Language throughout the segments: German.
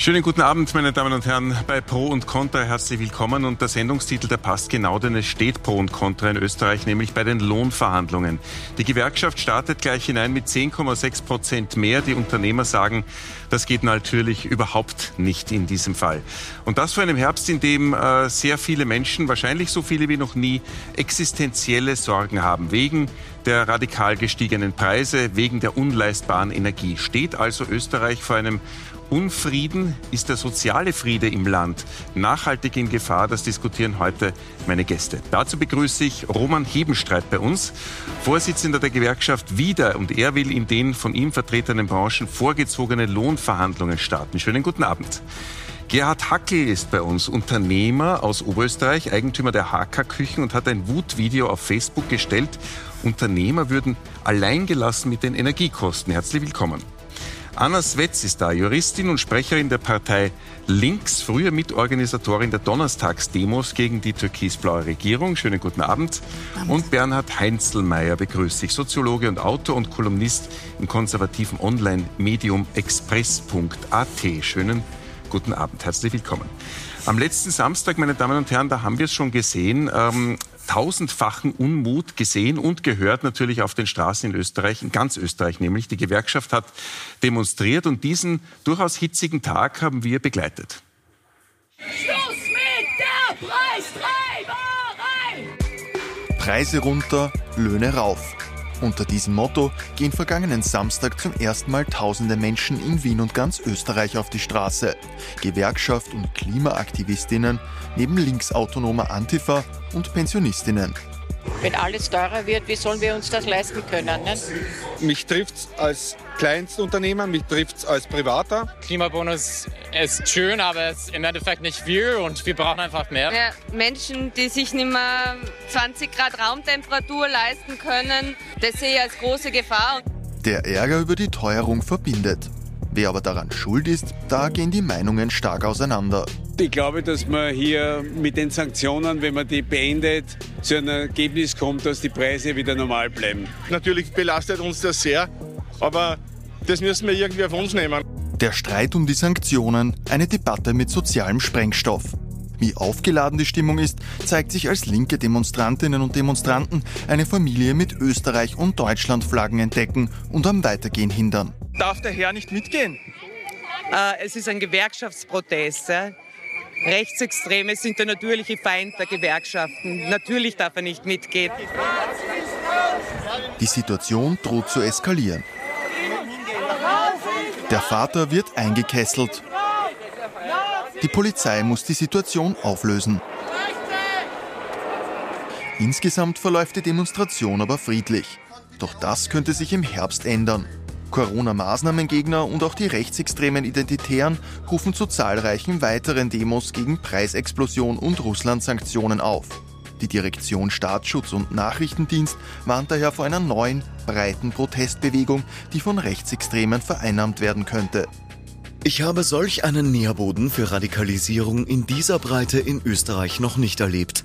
Schönen guten Abend, meine Damen und Herren, bei Pro und Contra herzlich willkommen. Und der Sendungstitel, der passt genau, denn es steht Pro und Contra in Österreich, nämlich bei den Lohnverhandlungen. Die Gewerkschaft startet gleich hinein mit 10,6 Prozent mehr. Die Unternehmer sagen, das geht natürlich überhaupt nicht in diesem Fall. Und das vor einem Herbst, in dem äh, sehr viele Menschen, wahrscheinlich so viele wie noch nie, existenzielle Sorgen haben. Wegen der radikal gestiegenen Preise, wegen der unleistbaren Energie. Steht also Österreich vor einem Unfrieden ist der soziale Friede im Land nachhaltig in Gefahr. Das diskutieren heute meine Gäste. Dazu begrüße ich Roman Hebenstreit bei uns, Vorsitzender der Gewerkschaft Wieder. Und er will in den von ihm vertretenen Branchen vorgezogene Lohnverhandlungen starten. Schönen guten Abend. Gerhard Hackel ist bei uns, Unternehmer aus Oberösterreich, Eigentümer der HK-Küchen und hat ein Wutvideo auf Facebook gestellt. Unternehmer würden alleingelassen mit den Energiekosten. Herzlich willkommen. Anna Swetz ist da, Juristin und Sprecherin der Partei Links, früher Mitorganisatorin der Donnerstagsdemos gegen die türkisblaue Regierung. Schönen guten Abend. Abend. Und Bernhard Heinzelmeier begrüßt sich, Soziologe und Autor und Kolumnist im konservativen Online-Medium express.at. Schönen guten Abend, herzlich willkommen. Am letzten Samstag, meine Damen und Herren, da haben wir es schon gesehen, ähm, tausendfachen Unmut gesehen und gehört natürlich auf den Straßen in Österreich, in ganz Österreich nämlich. Die Gewerkschaft hat demonstriert und diesen durchaus hitzigen Tag haben wir begleitet. Schluss mit der Preistreiberei! Preise runter, Löhne rauf. Unter diesem Motto gehen vergangenen Samstag zum ersten Mal tausende Menschen in Wien und ganz Österreich auf die Straße. Gewerkschaft und Klimaaktivistinnen neben linksautonomer Antifa und Pensionistinnen. Wenn alles teurer wird, wie sollen wir uns das leisten können? Ne? Mich trifft es als Kleinstunternehmer, mich trifft es als Privater. Klimabonus ist schön, aber es ist im Endeffekt nicht viel und wir brauchen einfach mehr. Ja, Menschen, die sich nicht mehr 20 Grad Raumtemperatur leisten können, das sehe ich als große Gefahr. Der Ärger über die Teuerung verbindet. Wer aber daran schuld ist, da gehen die Meinungen stark auseinander. Ich glaube, dass man hier mit den Sanktionen, wenn man die beendet, zu einem Ergebnis kommt, dass die Preise wieder normal bleiben. Natürlich belastet uns das sehr, aber das müssen wir irgendwie auf uns nehmen. Der Streit um die Sanktionen, eine Debatte mit sozialem Sprengstoff. Wie aufgeladen die Stimmung ist, zeigt sich als linke Demonstrantinnen und Demonstranten eine Familie mit Österreich- und Deutschlandflaggen entdecken und am Weitergehen hindern. Darf der Herr nicht mitgehen? Äh, es ist ein Gewerkschaftsprotest. Ja? Rechtsextreme sind der natürliche Feind der Gewerkschaften. Natürlich darf er nicht mitgehen. Die Situation droht zu eskalieren. Der Vater wird eingekesselt. Die Polizei muss die Situation auflösen. Insgesamt verläuft die Demonstration aber friedlich. Doch das könnte sich im Herbst ändern. Corona-Maßnahmengegner und auch die rechtsextremen Identitären rufen zu zahlreichen weiteren Demos gegen Preisexplosion und Russland-Sanktionen auf. Die Direktion Staatsschutz und Nachrichtendienst warnt daher vor einer neuen, breiten Protestbewegung, die von Rechtsextremen vereinnahmt werden könnte. Ich habe solch einen Nährboden für Radikalisierung in dieser Breite in Österreich noch nicht erlebt.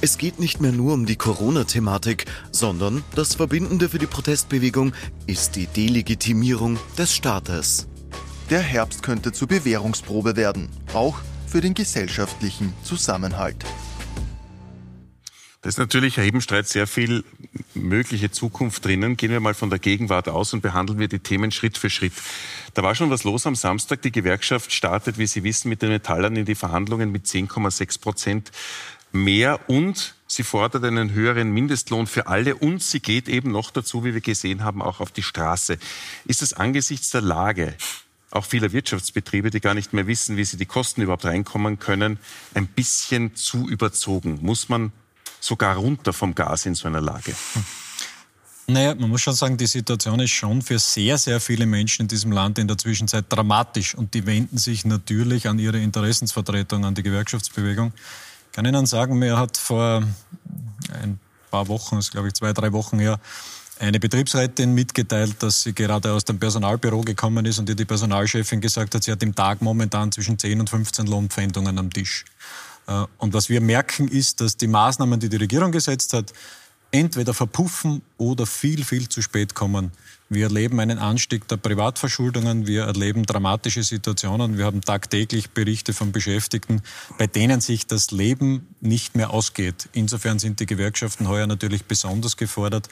Es geht nicht mehr nur um die Corona-Thematik, sondern das Verbindende für die Protestbewegung ist die Delegitimierung des Staates. Der Herbst könnte zur Bewährungsprobe werden, auch für den gesellschaftlichen Zusammenhalt. Da ist natürlich Herr Hebenstreit sehr viel mögliche Zukunft drinnen. Gehen wir mal von der Gegenwart aus und behandeln wir die Themen Schritt für Schritt. Da war schon was los am Samstag. Die Gewerkschaft startet, wie Sie wissen, mit den Metallern in die Verhandlungen mit 10,6 Prozent mehr und sie fordert einen höheren Mindestlohn für alle und sie geht eben noch dazu, wie wir gesehen haben, auch auf die Straße. Ist es angesichts der Lage auch vieler Wirtschaftsbetriebe, die gar nicht mehr wissen, wie sie die Kosten überhaupt reinkommen können, ein bisschen zu überzogen? Muss man sogar runter vom Gas in so einer Lage? Naja, man muss schon sagen, die Situation ist schon für sehr, sehr viele Menschen in diesem Land in der Zwischenzeit dramatisch. Und die wenden sich natürlich an ihre Interessensvertretung, an die Gewerkschaftsbewegung kann Ihnen sagen, mir hat vor ein paar Wochen, das ist glaube ich zwei, drei Wochen her, eine Betriebsrätin mitgeteilt, dass sie gerade aus dem Personalbüro gekommen ist und ihr die Personalchefin gesagt hat, sie hat im Tag momentan zwischen 10 und 15 Lohnpfändungen am Tisch. Äh, und was wir merken, ist, dass die Maßnahmen, die die Regierung gesetzt hat, entweder verpuffen oder viel, viel zu spät kommen. Wir erleben einen Anstieg der Privatverschuldungen, wir erleben dramatische Situationen, wir haben tagtäglich Berichte von Beschäftigten, bei denen sich das Leben nicht mehr ausgeht. Insofern sind die Gewerkschaften heuer natürlich besonders gefordert,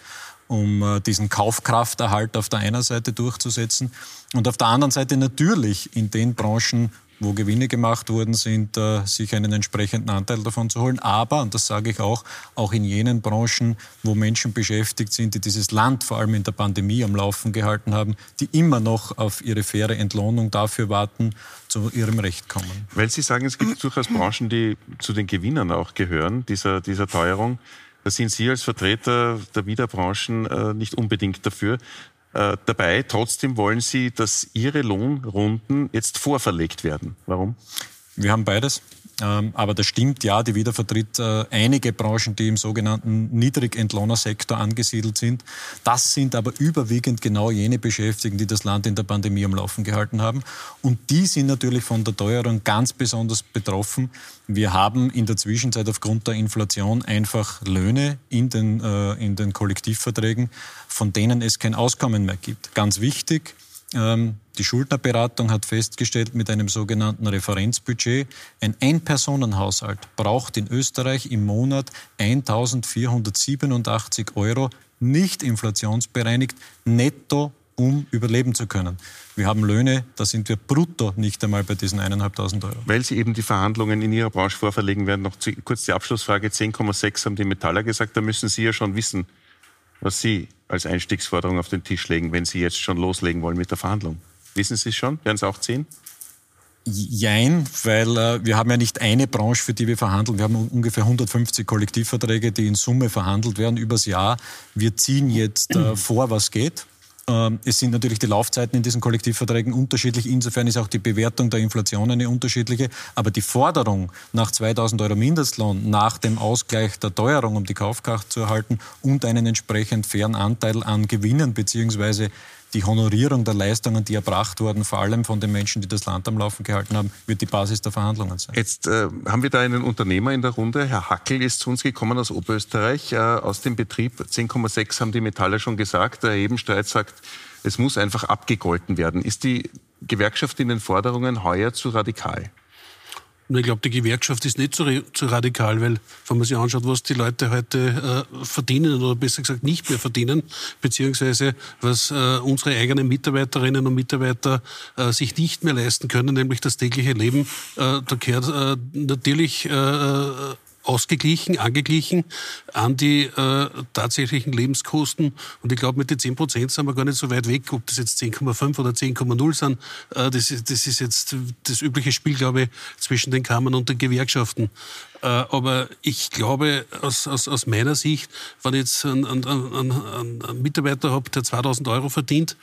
um äh, diesen Kaufkrafterhalt auf der einen Seite durchzusetzen und auf der anderen Seite natürlich in den Branchen, wo Gewinne gemacht worden sind, äh, sich einen entsprechenden Anteil davon zu holen. Aber, und das sage ich auch, auch in jenen Branchen, wo Menschen beschäftigt sind, die dieses Land vor allem in der Pandemie am Laufen gehalten haben, die immer noch auf ihre faire Entlohnung dafür warten, zu ihrem Recht kommen. Weil Sie sagen, es gibt durchaus Branchen, die zu den Gewinnern auch gehören, dieser, dieser Teuerung. Da sind Sie als Vertreter der Wiederbranchen äh, nicht unbedingt dafür äh, dabei. Trotzdem wollen Sie, dass Ihre Lohnrunden jetzt vorverlegt werden. Warum? Wir haben beides. Ähm, aber das stimmt, ja, die Wieder vertritt äh, einige Branchen, die im sogenannten Niedrigentlohnersektor angesiedelt sind. Das sind aber überwiegend genau jene Beschäftigten, die das Land in der Pandemie am Laufen gehalten haben. Und die sind natürlich von der Teuerung ganz besonders betroffen. Wir haben in der Zwischenzeit aufgrund der Inflation einfach Löhne in den, äh, in den Kollektivverträgen, von denen es kein Auskommen mehr gibt. Ganz wichtig, ähm, die Schuldnerberatung hat festgestellt, mit einem sogenannten Referenzbudget, ein Ein-Personen-Haushalt braucht in Österreich im Monat 1487 Euro, nicht inflationsbereinigt, netto, um überleben zu können. Wir haben Löhne, da sind wir brutto nicht einmal bei diesen 1.500 Euro. Weil Sie eben die Verhandlungen in Ihrer Branche vorverlegen werden, noch kurz die Abschlussfrage. 10,6 haben die Metaller gesagt, da müssen Sie ja schon wissen, was Sie als Einstiegsforderung auf den Tisch legen, wenn Sie jetzt schon loslegen wollen mit der Verhandlung. Wissen Sie es schon? Werden es auch zehn? Jein, weil äh, wir haben ja nicht eine Branche, für die wir verhandeln. Wir haben ungefähr 150 Kollektivverträge, die in Summe verhandelt werden übers Jahr. Wir ziehen jetzt äh, vor, was geht. Ähm, es sind natürlich die Laufzeiten in diesen Kollektivverträgen unterschiedlich. Insofern ist auch die Bewertung der Inflation eine unterschiedliche. Aber die Forderung nach 2000 Euro Mindestlohn, nach dem Ausgleich der Teuerung, um die Kaufkraft zu erhalten und einen entsprechend fairen Anteil an Gewinnen beziehungsweise die Honorierung der Leistungen, die erbracht wurden, vor allem von den Menschen, die das Land am Laufen gehalten haben, wird die Basis der Verhandlungen sein. Jetzt äh, haben wir da einen Unternehmer in der Runde. Herr Hackel ist zu uns gekommen aus Oberösterreich, äh, aus dem Betrieb. 10,6 haben die Metalle schon gesagt. Der Ebenstreit sagt, es muss einfach abgegolten werden. Ist die Gewerkschaft in den Forderungen heuer zu radikal? Ich glaube, die Gewerkschaft ist nicht so, so, radikal, weil wenn man sich anschaut, was die Leute heute äh, verdienen oder besser gesagt nicht mehr verdienen, beziehungsweise was äh, unsere eigenen Mitarbeiterinnen und Mitarbeiter äh, sich nicht mehr leisten können, nämlich das tägliche Leben, äh, da gehört äh, natürlich äh, ausgeglichen, angeglichen an die äh, tatsächlichen Lebenskosten. Und ich glaube, mit den 10 Prozent sind wir gar nicht so weit weg, ob das jetzt 10,5 oder 10,0 sind. Äh, das, ist, das ist jetzt das übliche Spiel, glaube ich, zwischen den Kammern und den Gewerkschaften. Äh, aber ich glaube, aus, aus, aus meiner Sicht, wenn ich jetzt einen, einen, einen, einen Mitarbeiter habe, der 2000 Euro verdient,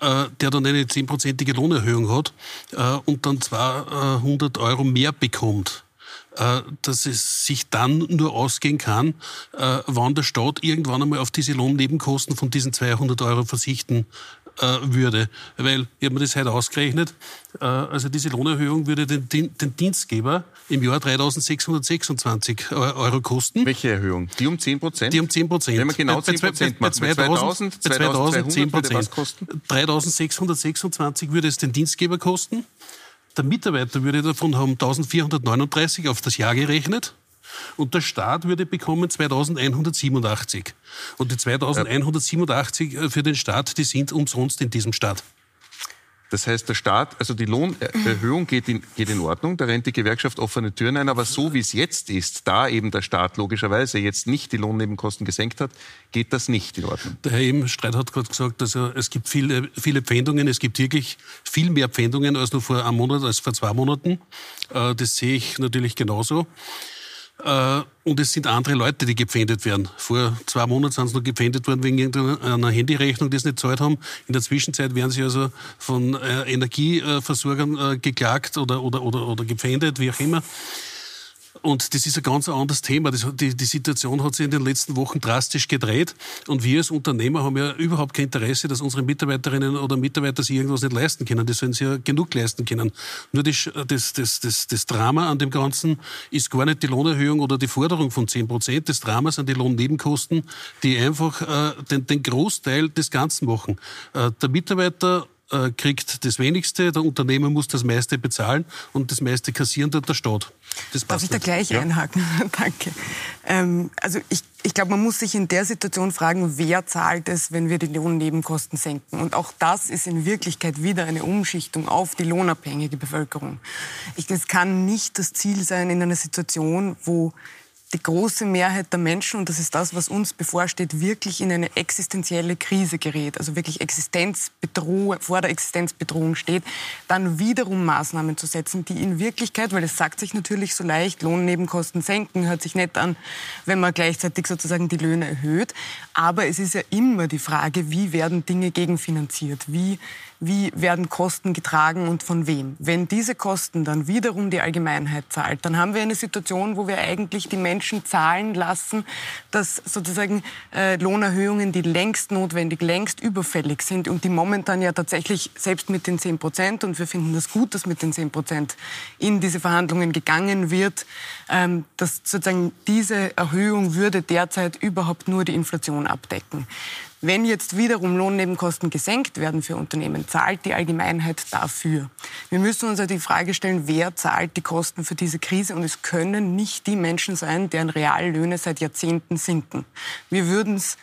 äh, der dann eine zehnprozentige Lohnerhöhung hat äh, und dann 200 Euro mehr bekommt, dass es sich dann nur ausgehen kann, äh, wann der Staat irgendwann einmal auf diese Lohnnebenkosten von diesen 200 Euro verzichten äh, würde. Weil, ich habe mir das heute ausgerechnet, also diese Lohnerhöhung würde den, den Dienstgeber im Jahr 3626 Euro kosten. Welche Erhöhung? Die um 10 Prozent? Die um 10 Prozent. Wenn man genau 10 Prozent macht, bei 2000, 2000, 2000 10 Prozent. 3626 würde es den Dienstgeber kosten. Der Mitarbeiter würde davon haben 1439 auf das Jahr gerechnet. Und der Staat würde bekommen 2187. Und die 2187 äh, für den Staat, die sind umsonst in diesem Staat. Das heißt, der Staat, also die Lohnerhöhung geht in, geht in Ordnung, da rennt die Gewerkschaft offene Türen ein, aber so wie es jetzt ist, da eben der Staat logischerweise jetzt nicht die Lohnnebenkosten gesenkt hat, geht das nicht in Ordnung. Der Herr Ebenstreit hat gerade gesagt, also es gibt viele, viele Pfändungen, es gibt wirklich viel mehr Pfändungen als nur vor einem Monat, als vor zwei Monaten. Äh, das sehe ich natürlich genauso. Äh, und es sind andere Leute, die gepfändet werden. Vor zwei Monaten sind sie noch gepfändet worden wegen irgendeiner Handyrechnung, die sie nicht zahlt haben. In der Zwischenzeit werden sie also von äh, Energieversorgern äh, geklagt oder, oder, oder, oder gepfändet, wie auch immer. Und das ist ein ganz anderes Thema. Das, die, die Situation hat sich in den letzten Wochen drastisch gedreht. Und wir als Unternehmer haben ja überhaupt kein Interesse, dass unsere Mitarbeiterinnen oder Mitarbeiter sich irgendwas nicht leisten können. Das sollen sie ja genug leisten können. Nur das, das, das, das, das Drama an dem Ganzen ist gar nicht die Lohnerhöhung oder die Forderung von 10 Prozent. Das Drama sind die Lohnnebenkosten, die einfach äh, den, den Großteil des Ganzen machen. Äh, der Mitarbeiter äh, kriegt das wenigste, der Unternehmer muss das meiste bezahlen und das meiste kassieren tut der Staat. Darf ich da gleich ja? einhaken? Danke. Ähm, also ich, ich glaube, man muss sich in der Situation fragen, wer zahlt es, wenn wir die Lohnnebenkosten senken. Und auch das ist in Wirklichkeit wieder eine Umschichtung auf die lohnabhängige Bevölkerung. Ich, das kann nicht das Ziel sein in einer Situation, wo die große Mehrheit der Menschen, und das ist das, was uns bevorsteht, wirklich in eine existenzielle Krise gerät, also wirklich Existenzbedrohung, vor der Existenzbedrohung steht, dann wiederum Maßnahmen zu setzen, die in Wirklichkeit, weil es sagt sich natürlich so leicht, Lohnnebenkosten senken, hört sich nett an, wenn man gleichzeitig sozusagen die Löhne erhöht. Aber es ist ja immer die Frage, wie werden Dinge gegenfinanziert? Wie wie werden Kosten getragen und von wem. Wenn diese Kosten dann wiederum die Allgemeinheit zahlt, dann haben wir eine Situation, wo wir eigentlich die Menschen zahlen lassen, dass sozusagen äh, Lohnerhöhungen, die längst notwendig, längst überfällig sind und die momentan ja tatsächlich selbst mit den 10 Prozent, und wir finden das gut, dass mit den 10 Prozent in diese Verhandlungen gegangen wird, ähm, dass sozusagen diese Erhöhung würde derzeit überhaupt nur die Inflation abdecken. Wenn jetzt wiederum Lohnnebenkosten gesenkt werden für Unternehmen, zahlt die Allgemeinheit dafür. Wir müssen uns ja die Frage stellen, wer zahlt die Kosten für diese Krise? Und es können nicht die Menschen sein, deren Reallöhne seit Jahrzehnten sinken. Wir würden es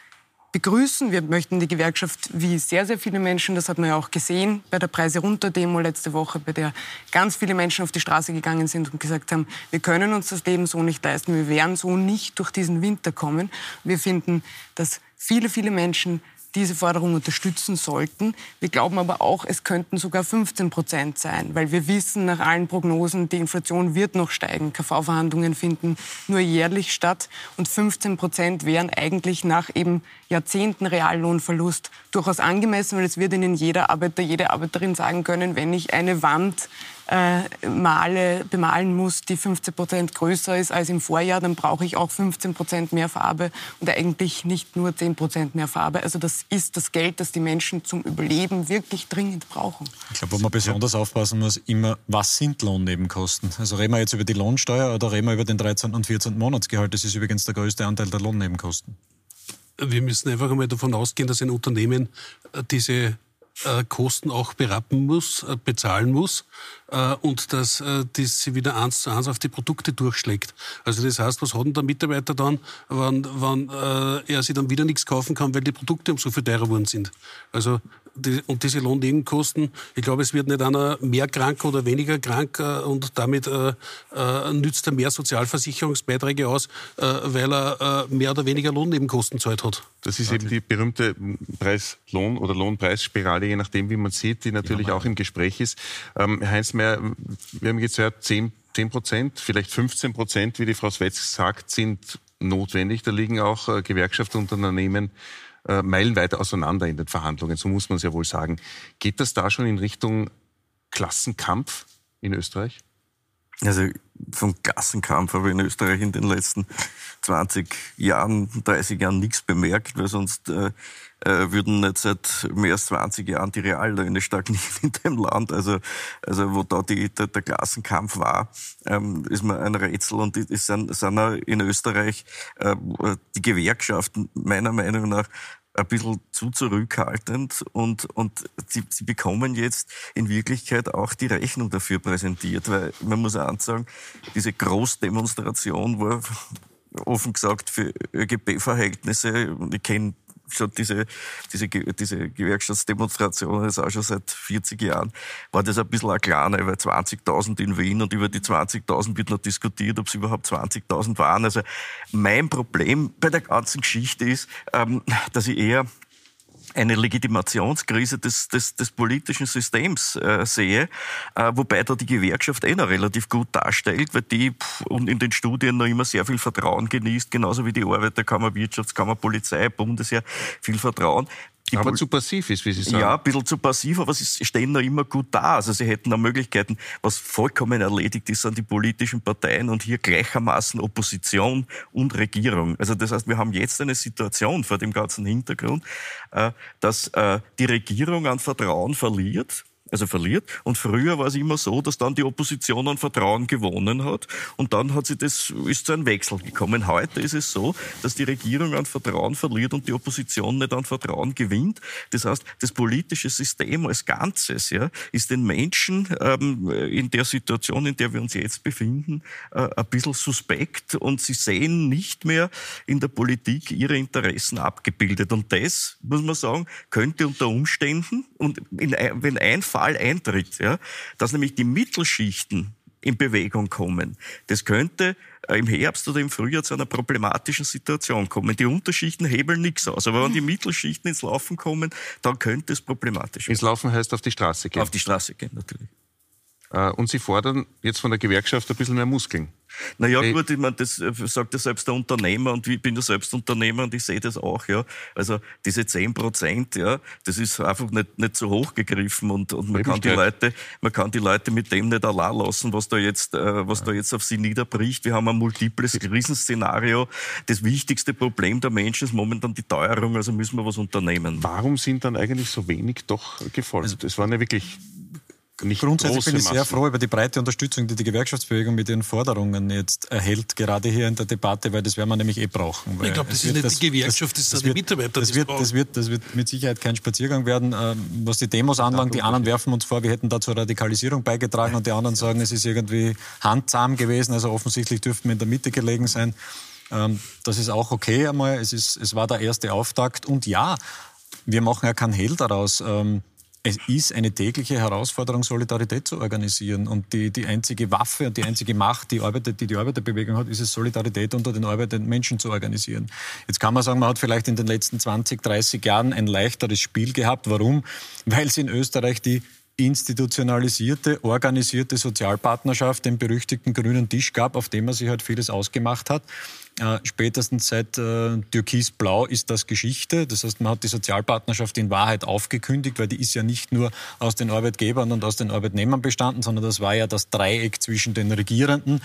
begrüßen. Wir möchten die Gewerkschaft wie sehr, sehr viele Menschen, das hat man ja auch gesehen bei der Preise runter Demo letzte Woche, bei der ganz viele Menschen auf die Straße gegangen sind und gesagt haben, wir können uns das Leben so nicht leisten, wir werden so nicht durch diesen Winter kommen. Wir finden, dass viele, viele Menschen diese Forderung unterstützen sollten. Wir glauben aber auch, es könnten sogar 15 Prozent sein, weil wir wissen nach allen Prognosen, die Inflation wird noch steigen. KV-Verhandlungen finden nur jährlich statt und 15 Prozent wären eigentlich nach eben Jahrzehnten Reallohnverlust durchaus angemessen, weil es wird Ihnen jeder Arbeiter, jede Arbeiterin sagen können, wenn ich eine Wand äh, male, bemalen muss, die 15 Prozent größer ist als im Vorjahr, dann brauche ich auch 15 Prozent mehr Farbe und eigentlich nicht nur 10 Prozent mehr Farbe. Also das ist das Geld, das die Menschen zum Überleben wirklich dringend brauchen. Ich glaube, wo man besonders aufpassen muss, immer, was sind Lohnnebenkosten? Also reden wir jetzt über die Lohnsteuer oder reden wir über den 13. und 14. Monatsgehalt? Das ist übrigens der größte Anteil der Lohnnebenkosten. Wir müssen einfach einmal davon ausgehen, dass ein Unternehmen äh, diese äh, Kosten auch berappen muss, äh, bezahlen muss äh, und dass das sie wieder eins zu eins auf die Produkte durchschlägt. Also das heißt, was hat denn der Mitarbeiter dann, wenn, wenn er sich dann wieder nichts kaufen kann, weil die Produkte um so viel teurer geworden sind? Also und diese Lohnnebenkosten, ich glaube, es wird nicht einer mehr krank oder weniger krank äh, und damit äh, äh, nützt er mehr Sozialversicherungsbeiträge aus, äh, weil er äh, mehr oder weniger Lohnnebenkosten zahlt hat. Das ist eben die berühmte Preis-Lohn- oder Lohnpreisspirale, je nachdem, wie man sieht, die natürlich ja, auch im Gespräch ist. Ähm, Herr Heinzmeier, wir haben jetzt gehört, 10 10 Prozent, vielleicht 15 Prozent, wie die Frau Swetz sagt, sind notwendig. Da liegen auch äh, Gewerkschaften und Unternehmen äh, meilenweit auseinander in den Verhandlungen, so muss man es ja wohl sagen. Geht das da schon in Richtung Klassenkampf in Österreich? Also vom Klassenkampf habe ich in Österreich in den letzten 20 Jahren, 30 Jahren nichts bemerkt, weil sonst äh, äh, würden nicht seit mehr als 20 Jahren die Reallöhne stagnieren in dem Land. Also, also wo da die, der, der Klassenkampf war, ähm, ist mir ein Rätsel. Und es sind, sind in Österreich äh, die Gewerkschaften meiner Meinung nach ein bisschen zu zurückhaltend und, und sie, sie bekommen jetzt in Wirklichkeit auch die Rechnung dafür präsentiert, weil man muss auch sagen, diese Großdemonstration war offen gesagt für ÖGB-Verhältnisse, ich kenne schon diese, diese, diese Gewerkschaftsdemonstration ist auch schon seit 40 Jahren, war das ein bisschen eine kleine, weil 20.000 in Wien und über die 20.000 wird noch diskutiert, ob es überhaupt 20.000 waren. Also mein Problem bei der ganzen Geschichte ist, ähm, dass ich eher eine Legitimationskrise des, des, des politischen Systems äh, sehe, äh, wobei da die Gewerkschaft eh noch relativ gut darstellt, weil die pff, und in den Studien noch immer sehr viel Vertrauen genießt, genauso wie die Arbeiterkammer, Wirtschaftskammer, Polizei, Bundesheer, viel Vertrauen. Die aber Pol zu passiv ist, wie Sie sagen. Ja, ein bisschen zu passiv, aber sie stehen noch immer gut da. Also sie hätten da Möglichkeiten. Was vollkommen erledigt ist, sind die politischen Parteien und hier gleichermaßen Opposition und Regierung. Also das heißt, wir haben jetzt eine Situation vor dem ganzen Hintergrund, äh, dass äh, die Regierung an Vertrauen verliert also verliert. Und früher war es immer so, dass dann die Opposition an Vertrauen gewonnen hat und dann hat sie das, ist zu einem Wechsel gekommen. Heute ist es so, dass die Regierung an Vertrauen verliert und die Opposition nicht an Vertrauen gewinnt. Das heißt, das politische System als Ganzes ja, ist den Menschen ähm, in der Situation, in der wir uns jetzt befinden, äh, ein bisschen suspekt und sie sehen nicht mehr in der Politik ihre Interessen abgebildet. Und das, muss man sagen, könnte unter Umständen, und in, wenn ein Fall Fall eintritt, ja, dass nämlich die Mittelschichten in Bewegung kommen. Das könnte äh, im Herbst oder im Frühjahr zu einer problematischen Situation kommen. Die Unterschichten hebeln nichts aus, aber wenn die Mittelschichten ins Laufen kommen, dann könnte es problematisch werden. Ins Laufen heißt auf die Straße gehen. Auf die Straße gehen, natürlich. Äh, und Sie fordern jetzt von der Gewerkschaft ein bisschen mehr Muskeln. Naja, hey. gut, ich meine, das äh, sagt ja selbst der Unternehmer und ich bin ja selbst Unternehmer und ich sehe das auch, ja. Also diese 10 Prozent, ja, das ist einfach nicht, nicht so hoch gegriffen und, und man kann die Leute, man kann die Leute mit dem nicht allein lassen, was da jetzt, äh, was ja. da jetzt auf sie niederbricht. Wir haben ein multiples Krisenszenario. Das wichtigste Problem der Menschen ist momentan die Teuerung, also müssen wir was unternehmen. Warum sind dann eigentlich so wenig doch gefolgt? Also, das waren ja wirklich nicht Grundsätzlich bin ich sehr froh über die breite Unterstützung, die die Gewerkschaftsbewegung mit ihren Forderungen jetzt erhält, gerade hier in der Debatte, weil das werden wir nämlich eh brauchen. ich glaube, das ist nicht das, die Gewerkschaft, das, das sind die Mitarbeiter. Das wird, das, wird, das wird mit Sicherheit kein Spaziergang werden. Ähm, was die Demos anlangt, die anderen werfen uns vor, wir hätten da zur Radikalisierung beigetragen und die anderen sagen, es ist irgendwie handzahm gewesen, also offensichtlich dürften wir in der Mitte gelegen sein. Ähm, das ist auch okay einmal, es, ist, es war der erste Auftakt und ja, wir machen ja keinen Hehl daraus ähm, es ist eine tägliche Herausforderung, Solidarität zu organisieren. Und die, die einzige Waffe und die einzige Macht, die, Arbeit, die die Arbeiterbewegung hat, ist es, Solidarität unter den arbeitenden Menschen zu organisieren. Jetzt kann man sagen, man hat vielleicht in den letzten 20, 30 Jahren ein leichteres Spiel gehabt. Warum? Weil es in Österreich die institutionalisierte, organisierte Sozialpartnerschaft, den berüchtigten grünen Tisch gab, auf dem man sich halt vieles ausgemacht hat. Äh, spätestens seit äh, Türkis-Blau ist das Geschichte. Das heißt, man hat die Sozialpartnerschaft in Wahrheit aufgekündigt, weil die ist ja nicht nur aus den Arbeitgebern und aus den Arbeitnehmern bestanden, sondern das war ja das Dreieck zwischen den Regierenden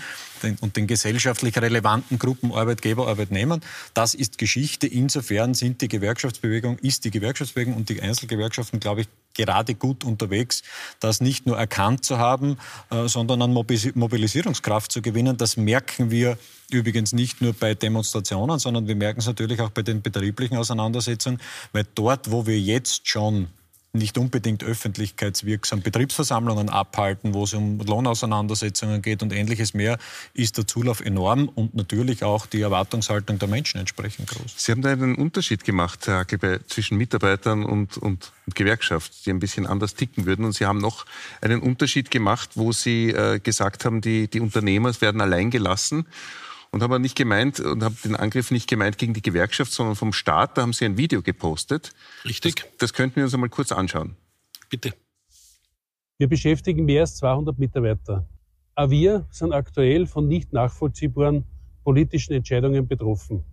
und den gesellschaftlich relevanten Gruppen Arbeitgeber, Arbeitnehmern. Das ist Geschichte. Insofern sind die Gewerkschaftsbewegung, ist die Gewerkschaftsbewegung und die Einzelgewerkschaften, glaube ich, gerade gut unterwegs, das nicht nur erkannt zu haben, äh, sondern an Mobilisierungskraft zu gewinnen. Das merken wir übrigens nicht nur bei Demonstrationen, sondern wir merken es natürlich auch bei den betrieblichen Auseinandersetzungen, weil dort, wo wir jetzt schon nicht unbedingt öffentlichkeitswirksam Betriebsversammlungen abhalten, wo es um Lohnauseinandersetzungen geht und ähnliches mehr, ist der Zulauf enorm und natürlich auch die Erwartungshaltung der Menschen entsprechend groß. Sie haben da einen Unterschied gemacht, Herr Hackel, zwischen Mitarbeitern und, und, und, Gewerkschaft, die ein bisschen anders ticken würden. Und Sie haben noch einen Unterschied gemacht, wo Sie äh, gesagt haben, die, die Unternehmer werden allein gelassen und haben nicht gemeint und haben den Angriff nicht gemeint gegen die Gewerkschaft, sondern vom Staat. Da haben Sie ein Video gepostet. Richtig. Das, das könnten wir uns einmal kurz anschauen. Bitte. Wir beschäftigen mehr als 200 Mitarbeiter. Auch wir sind aktuell von nicht nachvollziehbaren politischen Entscheidungen betroffen.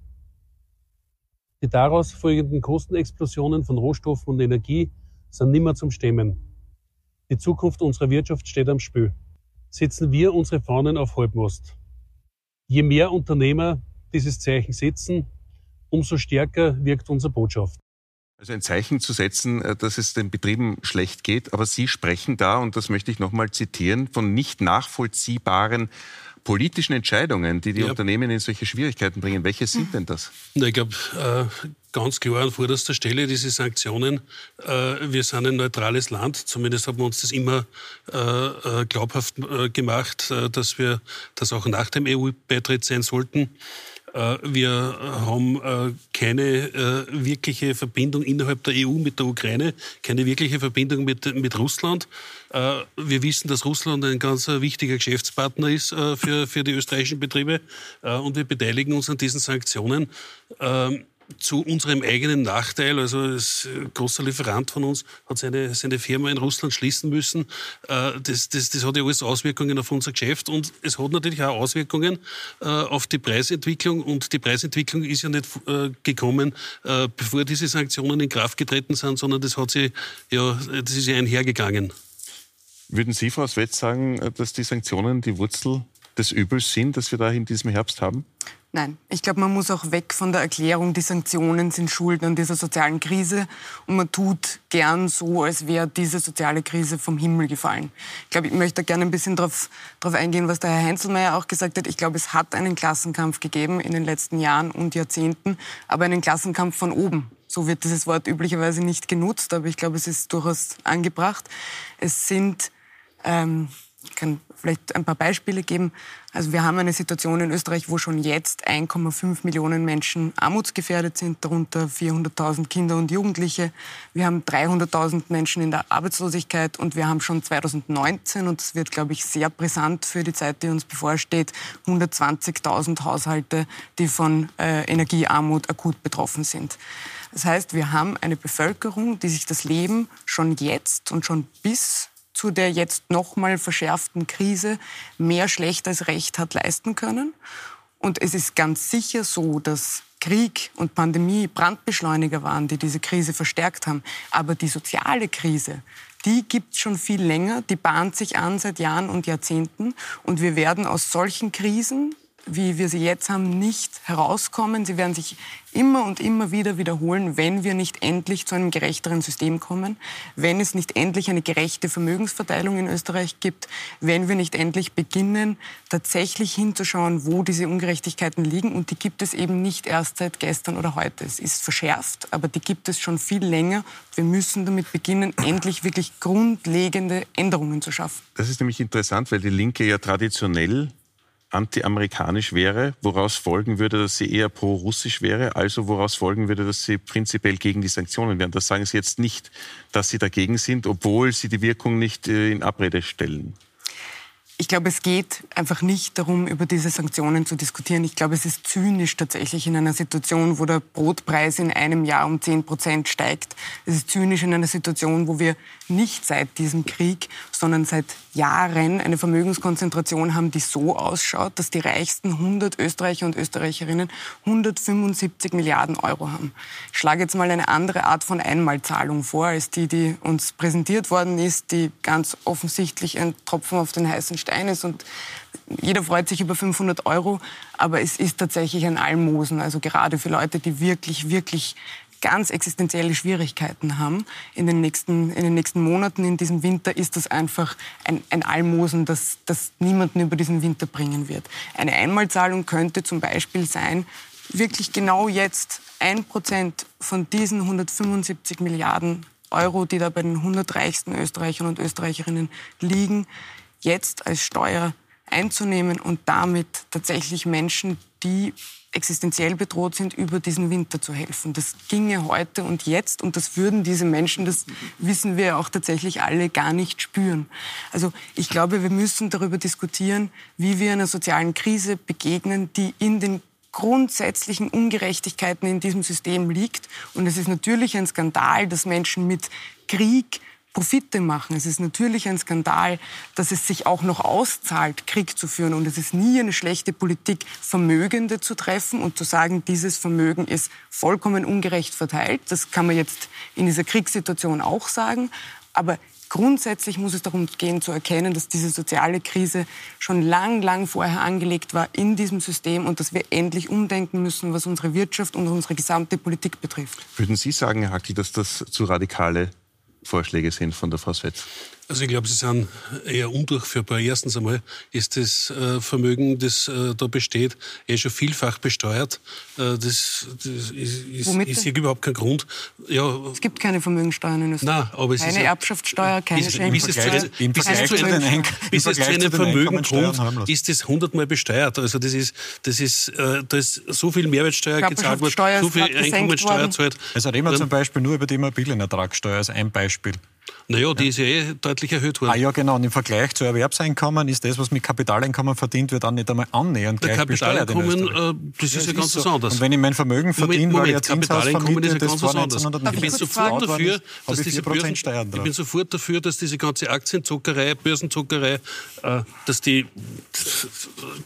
Die daraus folgenden Kostenexplosionen von Rohstoffen und Energie sind nimmer zum Stemmen. Die Zukunft unserer Wirtschaft steht am Spiel. Setzen wir unsere Fahnen auf Halbmast. Je mehr Unternehmer dieses Zeichen setzen, umso stärker wirkt unsere Botschaft. Also ein Zeichen zu setzen, äh, dass es den Betrieben schlecht geht. Aber Sie sprechen da, und das möchte ich nochmal zitieren, von nicht nachvollziehbaren politischen Entscheidungen, die die ja. Unternehmen in solche Schwierigkeiten bringen. Welche sind denn das? Ich glaube, äh, ganz klar an vorderster Stelle diese Sanktionen. Äh, wir sind ein neutrales Land. Zumindest haben wir uns das immer äh, glaubhaft gemacht, dass wir das auch nach dem EU-Beitritt sein sollten. Wir haben keine wirkliche Verbindung innerhalb der EU mit der Ukraine, keine wirkliche Verbindung mit, mit Russland. Wir wissen, dass Russland ein ganz wichtiger Geschäftspartner ist für, für die österreichischen Betriebe und wir beteiligen uns an diesen Sanktionen. Zu unserem eigenen Nachteil. Also ein großer Lieferant von uns hat seine, seine Firma in Russland schließen müssen. Äh, das, das, das hat ja alles Auswirkungen auf unser Geschäft und es hat natürlich auch Auswirkungen äh, auf die Preisentwicklung und die Preisentwicklung ist ja nicht äh, gekommen, bevor diese Sanktionen in Kraft getreten sind, sondern das hat sie ja, das ist ja einhergegangen. Würden Sie, Frau Swetz, sagen, dass die Sanktionen die Wurzel des Übels sind, das wir da in diesem Herbst haben? Nein, ich glaube, man muss auch weg von der Erklärung, die Sanktionen sind schuld an dieser sozialen Krise. Und man tut gern so, als wäre diese soziale Krise vom Himmel gefallen. Ich glaube, ich möchte gerne ein bisschen darauf eingehen, was der Herr Heinzelmeier auch gesagt hat. Ich glaube, es hat einen Klassenkampf gegeben in den letzten Jahren und Jahrzehnten, aber einen Klassenkampf von oben. So wird dieses Wort üblicherweise nicht genutzt, aber ich glaube, es ist durchaus angebracht. Es sind ähm, ich kann vielleicht ein paar Beispiele geben. Also wir haben eine Situation in Österreich, wo schon jetzt 1,5 Millionen Menschen armutsgefährdet sind, darunter 400.000 Kinder und Jugendliche. Wir haben 300.000 Menschen in der Arbeitslosigkeit und wir haben schon 2019, und das wird, glaube ich, sehr brisant für die Zeit, die uns bevorsteht, 120.000 Haushalte, die von äh, Energiearmut akut betroffen sind. Das heißt, wir haben eine Bevölkerung, die sich das Leben schon jetzt und schon bis zu der jetzt nochmal verschärften Krise mehr schlecht als recht hat leisten können. Und es ist ganz sicher so, dass Krieg und Pandemie Brandbeschleuniger waren, die diese Krise verstärkt haben. Aber die soziale Krise, die gibt es schon viel länger, die bahnt sich an seit Jahren und Jahrzehnten. Und wir werden aus solchen Krisen wie wir sie jetzt haben, nicht herauskommen. Sie werden sich immer und immer wieder wiederholen, wenn wir nicht endlich zu einem gerechteren System kommen, wenn es nicht endlich eine gerechte Vermögensverteilung in Österreich gibt, wenn wir nicht endlich beginnen, tatsächlich hinzuschauen, wo diese Ungerechtigkeiten liegen. Und die gibt es eben nicht erst seit gestern oder heute. Es ist verschärft, aber die gibt es schon viel länger. Wir müssen damit beginnen, endlich wirklich grundlegende Änderungen zu schaffen. Das ist nämlich interessant, weil die Linke ja traditionell anti-amerikanisch wäre, woraus folgen würde, dass sie eher pro-russisch wäre, also woraus folgen würde, dass sie prinzipiell gegen die Sanktionen wären. Das sagen Sie jetzt nicht, dass Sie dagegen sind, obwohl Sie die Wirkung nicht äh, in Abrede stellen. Ich glaube, es geht einfach nicht darum, über diese Sanktionen zu diskutieren. Ich glaube, es ist zynisch tatsächlich in einer Situation, wo der Brotpreis in einem Jahr um 10 Prozent steigt. Es ist zynisch in einer Situation, wo wir nicht seit diesem Krieg, sondern seit Jahren eine Vermögenskonzentration haben, die so ausschaut, dass die reichsten 100 Österreicher und Österreicherinnen 175 Milliarden Euro haben. Ich schlage jetzt mal eine andere Art von Einmalzahlung vor, als die, die uns präsentiert worden ist, die ganz offensichtlich ein Tropfen auf den heißen Stein ist und jeder freut sich über 500 Euro, aber es ist tatsächlich ein Almosen. Also gerade für Leute, die wirklich, wirklich ganz existenzielle Schwierigkeiten haben in den nächsten, in den nächsten Monaten, in diesem Winter, ist das einfach ein, ein Almosen, das, das niemanden über diesen Winter bringen wird. Eine Einmalzahlung könnte zum Beispiel sein, wirklich genau jetzt ein Prozent von diesen 175 Milliarden Euro, die da bei den 100 reichsten Österreichern und Österreicherinnen liegen, jetzt als Steuer einzunehmen und damit tatsächlich Menschen, die existenziell bedroht sind, über diesen Winter zu helfen. Das ginge heute und jetzt und das würden diese Menschen, das wissen wir auch tatsächlich alle, gar nicht spüren. Also ich glaube, wir müssen darüber diskutieren, wie wir einer sozialen Krise begegnen, die in den grundsätzlichen Ungerechtigkeiten in diesem System liegt. Und es ist natürlich ein Skandal, dass Menschen mit Krieg, Profite machen. Es ist natürlich ein Skandal, dass es sich auch noch auszahlt, Krieg zu führen. Und es ist nie eine schlechte Politik, Vermögende zu treffen und zu sagen, dieses Vermögen ist vollkommen ungerecht verteilt. Das kann man jetzt in dieser Kriegssituation auch sagen. Aber Grundsätzlich muss es darum gehen, zu erkennen, dass diese soziale Krise schon lang, lang vorher angelegt war in diesem System und dass wir endlich umdenken müssen, was unsere Wirtschaft und unsere gesamte Politik betrifft. Würden Sie sagen, Herr Hackel, dass das zu radikale Vorschläge sind von der Frau Swetz? Also ich glaube, sie sind eher undurchführbar. Erstens einmal ist das äh, Vermögen, das äh, da besteht, eh schon vielfach besteuert. Äh, das, das ist, ist, ist hier überhaupt kein Grund. Ja, es gibt keine Vermögensteuern in Österreich. Nein, aber es keine ist Erbschaftssteuer, keine Schenkungssteuer. Bis es zu einem, bis es zu einem Vermögen kommt, ist das hundertmal besteuert. Also das ist, das ist, äh, da ist so viel Mehrwertsteuer gezahlt worden, so viel Einkommensteuer gezahlt. Also reden wir zum Beispiel nur über die Immobilienertragssteuer als ein Beispiel. Naja, die ist ja eh deutlich erhöht worden. Ah ja, genau. Und im Vergleich zu Erwerbseinkommen ist das, was mit Kapitaleinkommen verdient wird, auch nicht einmal annähernd Der gleich Kapitaleinkommen, äh, das ist ja ganz so. was anderes. Und wenn ich mein Vermögen verdiene, weil ich Zinshaus Kapitaleinkommen ist ja ganz das was anderes. Ich bin 1990 sofort dafür, ist, dass ich diese 4% Börsen, Steuern ich bin sofort dafür, dass diese ganze Aktienzuckerei, Börsenzuckerei, äh, dass die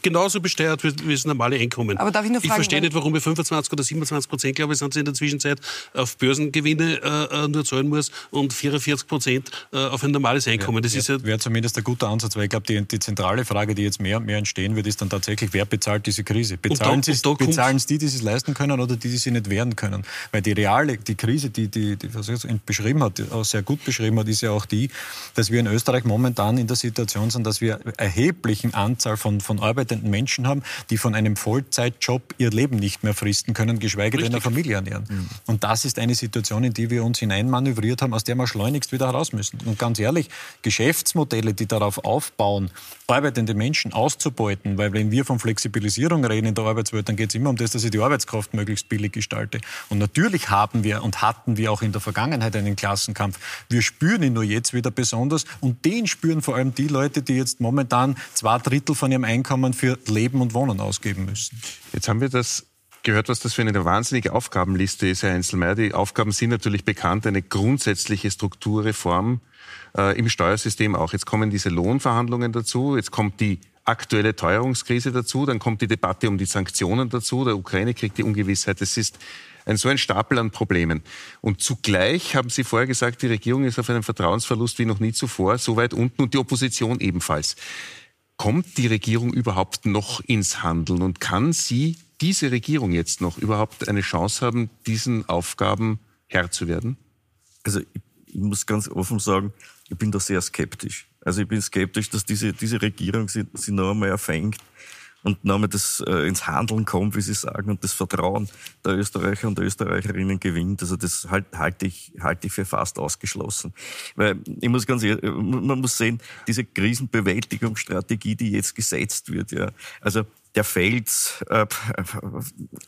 genauso besteuert wird wie das normale Einkommen. Aber darf ich nur ich fragen, verstehe weil- nicht, warum wir 25 oder 27 Prozent, glaube ich, sind sie in der Zwischenzeit auf Börsengewinne äh, äh, nur zahlen muss und 44 Prozent äh, auf ein normales Einkommen. Das ist ja wäre zumindest ein guter Ansatz, weil ich glaube, die, die zentrale Frage, die jetzt mehr und mehr entstehen wird, ist dann tatsächlich, wer bezahlt diese Krise? Bezahlen es die, die es leisten können oder die, die sie nicht wehren können? Weil die reale, die Krise, die, die, die was ich jetzt beschrieben hat, auch sehr gut beschrieben hat, ist ja auch die, dass wir in Österreich momentan in der Situation sind, dass wir erheblichen Anzahl von, von arbeitenden Menschen haben, die von einem Vollzeitjob ihr Leben nicht mehr fristen können, geschweige denn eine Familie ernähren. Und das ist eine Situation, in die wir uns hineinmanövriert haben, aus der wir schleunigst wieder heraus müssen. Und ganz ehrlich, Geschäftsmodelle, die darauf aufbauen, arbeitende Menschen auszubeuten, weil wenn wir von Flexibilisierung reden in der Arbeitswelt, dann geht es immer um das, dass ich die Arbeitskraft möglichst billig gestalte. Und natürlich haben wir und hatten wir auch in der Vergangenheit einen Klassenkampf. Wir spüren ihn nur jetzt wieder besonders und den spüren vor allem die Leute, die jetzt momentan zwei Drittel von ihrem Einkommen für Leben und Wohnen ausgeben müssen. Jetzt haben wir das gehört, was das für eine wahnsinnige Aufgabenliste ist, Herr Einzelmeier. Die Aufgaben sind natürlich bekannt, eine grundsätzliche Strukturreform äh, im Steuersystem auch. Jetzt kommen diese Lohnverhandlungen dazu, jetzt kommt die aktuelle Teuerungskrise dazu, dann kommt die Debatte um die Sanktionen dazu, der Ukraine-Krieg, die Ungewissheit. Das ist ein, so ein Stapel an Problemen. Und zugleich haben Sie vorher gesagt, die Regierung ist auf einem Vertrauensverlust wie noch nie zuvor, so weit unten und die Opposition ebenfalls. Kommt die Regierung überhaupt noch ins Handeln und kann sie, diese Regierung jetzt noch, überhaupt eine Chance haben, diesen Aufgaben Herr zu werden? Also ich, ich muss ganz offen sagen, ich bin da sehr skeptisch. Also ich bin skeptisch, dass diese, diese Regierung sie, sie noch einmal erfängt und noch einmal das äh, ins Handeln kommt, wie Sie sagen, und das Vertrauen der Österreicher und der Österreicherinnen gewinnt. Also das halt, halte ich, halte ich für fast ausgeschlossen. Weil ich muss ganz ehrlich, man muss sehen, diese Krisenbewältigungsstrategie, die jetzt gesetzt wird, ja, also der Fels, äh,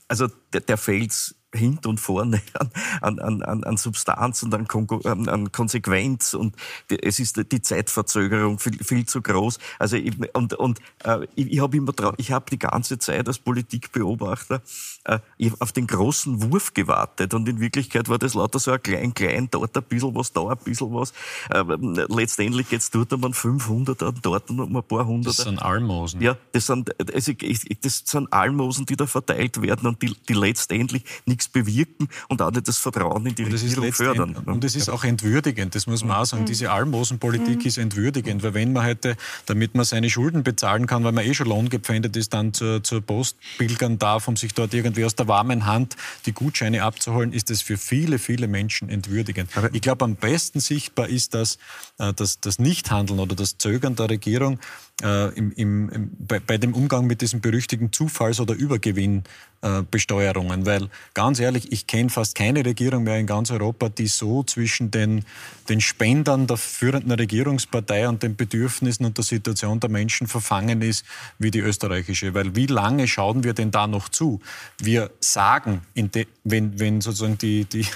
also der, der Fels hinten und vorne an, an, an, an Substanz und an, an, an Konsequenz und die, es ist die Zeitverzögerung viel, viel zu groß. Also ich, und und äh, ich, ich habe immer ich habe die ganze Zeit als Politikbeobachter äh, auf den großen Wurf gewartet und in Wirklichkeit war das lauter so ein klein klein dort ein bisschen was da ein bisschen was. Äh, letztendlich jetzt tut man 500 und dort noch ein paar hundert. Das sind Almosen. Ja, das sind, also ich, ich, das sind Almosen, die da verteilt werden und die, die letztendlich nichts bewirken und auch nicht das Vertrauen in die Und es Regierung fördern. Und es ist auch entwürdigend, das muss man auch sagen. Diese Almosenpolitik ist entwürdigend, weil wenn man heute, damit man seine Schulden bezahlen kann, weil man eh schon lohngepfändet ist, dann zur, zur Post pilgern darf, um sich dort irgendwie aus der warmen Hand die Gutscheine abzuholen, ist das für viele, viele Menschen entwürdigend. ich glaube, am besten sichtbar ist das, äh, das, das Nichthandeln oder das Zögern der Regierung äh, im, im, bei, bei dem Umgang mit diesen berüchtigten Zufalls- oder Übergewinnbesteuerungen. Weil ganz ehrlich, ich kenne fast keine Regierung mehr in ganz Europa, die so zwischen den, den Spendern der führenden Regierungspartei und den Bedürfnissen und der Situation der Menschen verfangen ist wie die österreichische. Weil wie lange schauen wir denn da noch zu? Wir sagen, de, wenn, wenn sozusagen die, die,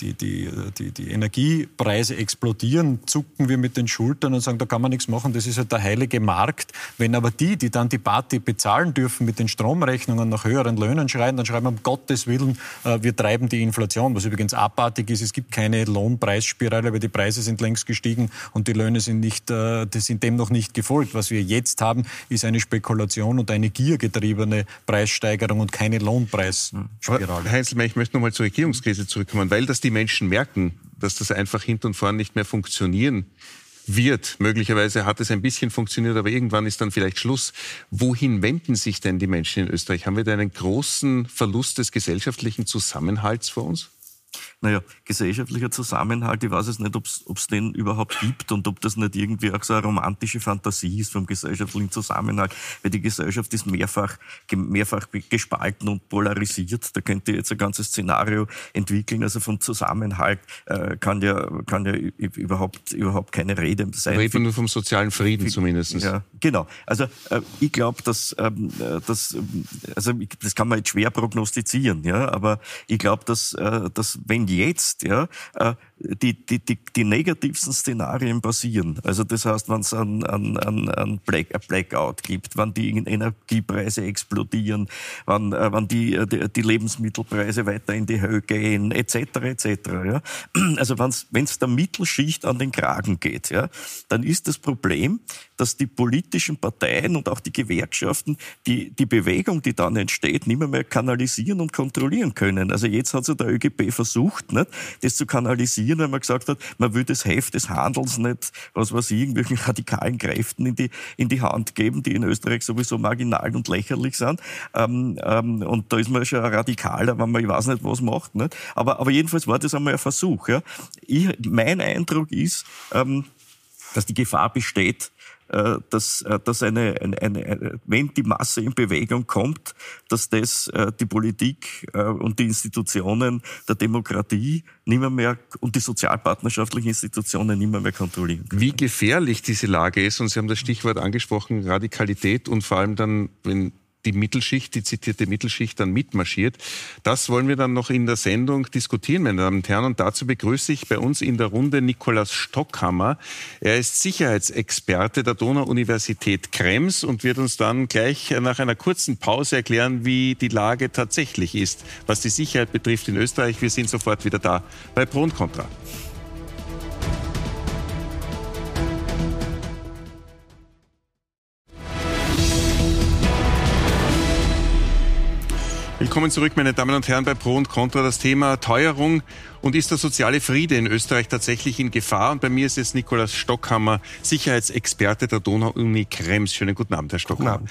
die, die, die, die Energiepreise explodieren, zucken wir mit den Schultern und sagen, da kann man nichts machen, das ist halt der heilige Markt. Wenn aber die, die dann die Party bezahlen dürfen mit den Stromrechnungen nach höheren Löhnen schreien, dann schreiben wir um Gottes Willen, äh, wir treiben die Inflation. Was übrigens abartig ist, es gibt keine Lohnpreisspirale, weil die Preise sind längst gestiegen und die Löhne sind, nicht, äh, sind dem noch nicht gefolgt. Was wir jetzt haben, ist eine Spekulation und eine giergetriebene Preissteigerung und keine Lohnpreisspirale. Heinzelmann, ich möchte nochmal zur Regierungskrise zurückkommen, weil das die Menschen merken, dass das einfach hinten und vorn nicht mehr funktionieren wird. Möglicherweise hat es ein bisschen funktioniert, aber irgendwann ist dann vielleicht Schluss. Wohin wenden sich denn die Menschen in Österreich? Haben wir da einen großen Verlust des gesellschaftlichen Zusammenhalts vor uns? Naja, gesellschaftlicher Zusammenhalt, ich weiß es nicht, ob es den überhaupt gibt und ob das nicht irgendwie auch so eine romantische Fantasie ist vom gesellschaftlichen Zusammenhalt, weil die Gesellschaft ist mehrfach, mehrfach gespalten und polarisiert. Da könnte jetzt ein ganzes Szenario entwickeln. Also vom Zusammenhalt äh, kann ja, kann ja überhaupt, überhaupt keine Rede sein. Reden wir nur vom sozialen Frieden zumindest. Ja, genau. Also äh, ich glaube, dass, ähm, äh, dass ähm, also ich, das kann man jetzt schwer prognostizieren, ja, aber ich glaube, dass, äh, dass wenn jetzt ja, äh, die, die, die, die negativsten Szenarien passieren, also das heißt, wenn es ein, ein, ein, ein, ein Blackout gibt, wenn die Energiepreise explodieren, wenn, äh, wenn die, äh, die, die Lebensmittelpreise weiter in die Höhe gehen, etc., etc. Ja? Also wenn es der Mittelschicht an den Kragen geht, ja, dann ist das Problem, dass die politischen Parteien und auch die Gewerkschaften die, die Bewegung, die dann entsteht, nicht mehr, mehr kanalisieren und kontrollieren können. Also jetzt hat sich der ÖGB versucht, nicht, das zu kanalisieren, weil man gesagt hat, man will das Heft des Handels nicht, was weiß ich, irgendwelchen radikalen Kräften in die, in die Hand geben, die in Österreich sowieso marginal und lächerlich sind. Ähm, ähm, und da ist man schon radikaler, wenn man, ich weiß nicht, was macht. Nicht? Aber, aber jedenfalls war das einmal ein Versuch. Ja. Ich, mein Eindruck ist, ähm, dass die Gefahr besteht, dass, äh, dass eine, eine, eine, wenn die Masse in Bewegung kommt, dass das äh, die Politik und die Institutionen der Demokratie nicht mehr und die sozialpartnerschaftlichen Institutionen nicht mehr, mehr kontrollieren können. Wie gefährlich diese Lage ist, und Sie haben das Stichwort angesprochen, Radikalität und vor allem dann, wenn die Mittelschicht, die zitierte Mittelschicht dann mitmarschiert. Das wollen wir dann noch in der Sendung diskutieren, meine Damen und Herren. Und dazu begrüße ich bei uns in der Runde Nikolaus Stockhammer. Er ist Sicherheitsexperte der Donau-Universität Krems und wird uns dann gleich nach einer kurzen Pause erklären, wie die Lage tatsächlich ist, was die Sicherheit betrifft in Österreich. Wir sind sofort wieder da bei Pro und Contra. Willkommen zurück, meine Damen und Herren, bei Pro und Contra. Das Thema Teuerung und ist der soziale Friede in Österreich tatsächlich in Gefahr? Und bei mir ist jetzt Nikolaus Stockhammer, Sicherheitsexperte der Donau-Uni Krems. Schönen guten Abend, Herr Stockhammer.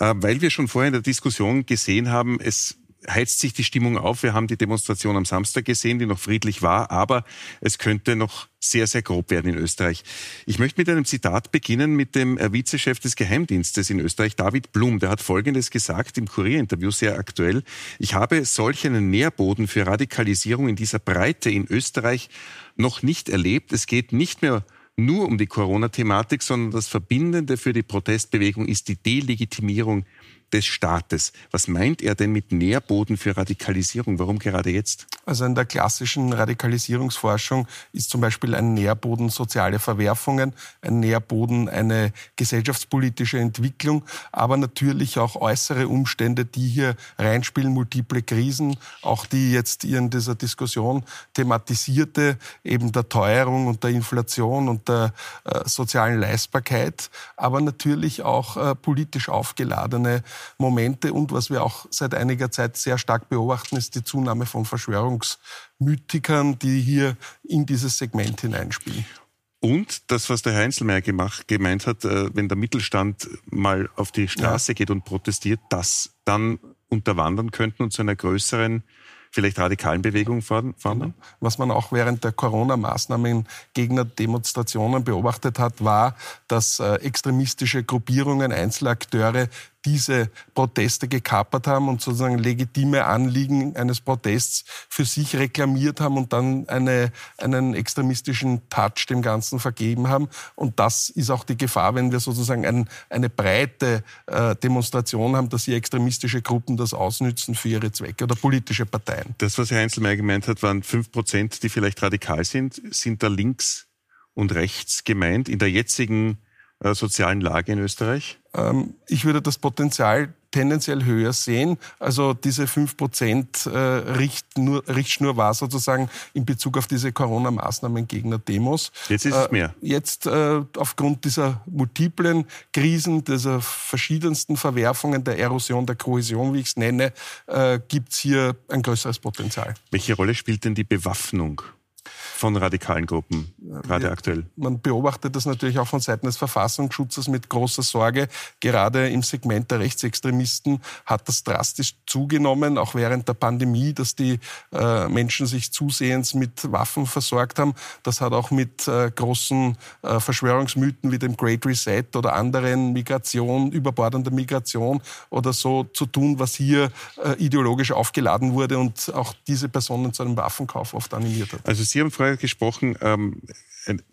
Äh, weil wir schon vorher in der Diskussion gesehen haben, es heizt sich die Stimmung auf. Wir haben die Demonstration am Samstag gesehen, die noch friedlich war, aber es könnte noch sehr, sehr grob werden in Österreich. Ich möchte mit einem Zitat beginnen mit dem äh, Vizechef des Geheimdienstes in Österreich, David Blum. Der hat Folgendes gesagt im Kurierinterview sehr aktuell. Ich habe solch einen Nährboden für Radikalisierung in dieser Breite in Österreich noch nicht erlebt. Es geht nicht mehr nur um die Corona-Thematik, sondern das Verbindende für die Protestbewegung ist die Delegitimierung des Staates. Was meint er denn mit Nährboden für Radikalisierung? Warum gerade jetzt? Also in der klassischen Radikalisierungsforschung ist zum Beispiel ein Nährboden soziale Verwerfungen, ein Nährboden eine gesellschaftspolitische Entwicklung, aber natürlich auch äußere Umstände, die hier reinspielen, multiple Krisen, auch die jetzt in dieser Diskussion thematisierte, eben der Teuerung und der Inflation und der äh, sozialen Leistbarkeit, aber natürlich auch äh, politisch aufgeladene Momente. Und was wir auch seit einiger Zeit sehr stark beobachten, ist die Zunahme von Verschwörungsmythikern, die hier in dieses Segment hineinspielen. Und das, was der Herr Einzelmeier gemacht, gemeint hat, äh, wenn der Mittelstand mal auf die Straße ja. geht und protestiert, das dann unterwandern könnten und zu einer größeren vielleicht radikalen Bewegungen fordern? Was man auch während der Corona-Maßnahmen Gegner Demonstrationen beobachtet hat, war, dass äh, extremistische Gruppierungen, Einzelakteure diese Proteste gekapert haben und sozusagen legitime Anliegen eines Protests für sich reklamiert haben und dann eine, einen extremistischen Touch dem Ganzen vergeben haben. Und das ist auch die Gefahr, wenn wir sozusagen ein, eine breite äh, Demonstration haben, dass hier extremistische Gruppen das ausnützen für ihre Zwecke oder politische Parteien. Das, was Herr Einzelmeier gemeint hat, waren fünf Prozent, die vielleicht radikal sind. Sind da links und rechts gemeint in der jetzigen äh, sozialen Lage in Österreich? Ähm, ich würde das Potenzial tendenziell höher sehen. Also diese 5% äh, Richtschnur, Richtschnur war sozusagen in Bezug auf diese Corona-Maßnahmen gegner Demos. Jetzt ist es mehr. Äh, jetzt äh, aufgrund dieser multiplen Krisen, dieser verschiedensten Verwerfungen, der Erosion der Kohäsion, wie ich es nenne, gibt es hier ein größeres Potenzial. Welche Rolle spielt denn die Bewaffnung von radikalen Gruppen, gerade Wir, aktuell? Man beobachtet das natürlich auch von Seiten des Verfassungsschutzes mit großer Sorge. Gerade im Segment der Rechtsextremisten hat das drastisch zugenommen, auch während der Pandemie, dass die äh, Menschen sich zusehends mit Waffen versorgt haben. Das hat auch mit äh, großen äh, Verschwörungsmythen wie dem Great Reset oder anderen Migration, überbordender Migration oder so zu tun, was hier äh, ideologisch aufgeladen wurde und auch diese Personen zu einem Waffenkauf oft animiert hat. Also Sie haben vorher gesprochen, ähm,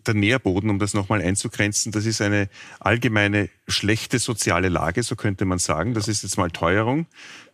der Nährboden, um das nochmal einzugrenzen, das ist eine allgemeine schlechte soziale Lage, so könnte man sagen. Das ist jetzt mal Teuerung.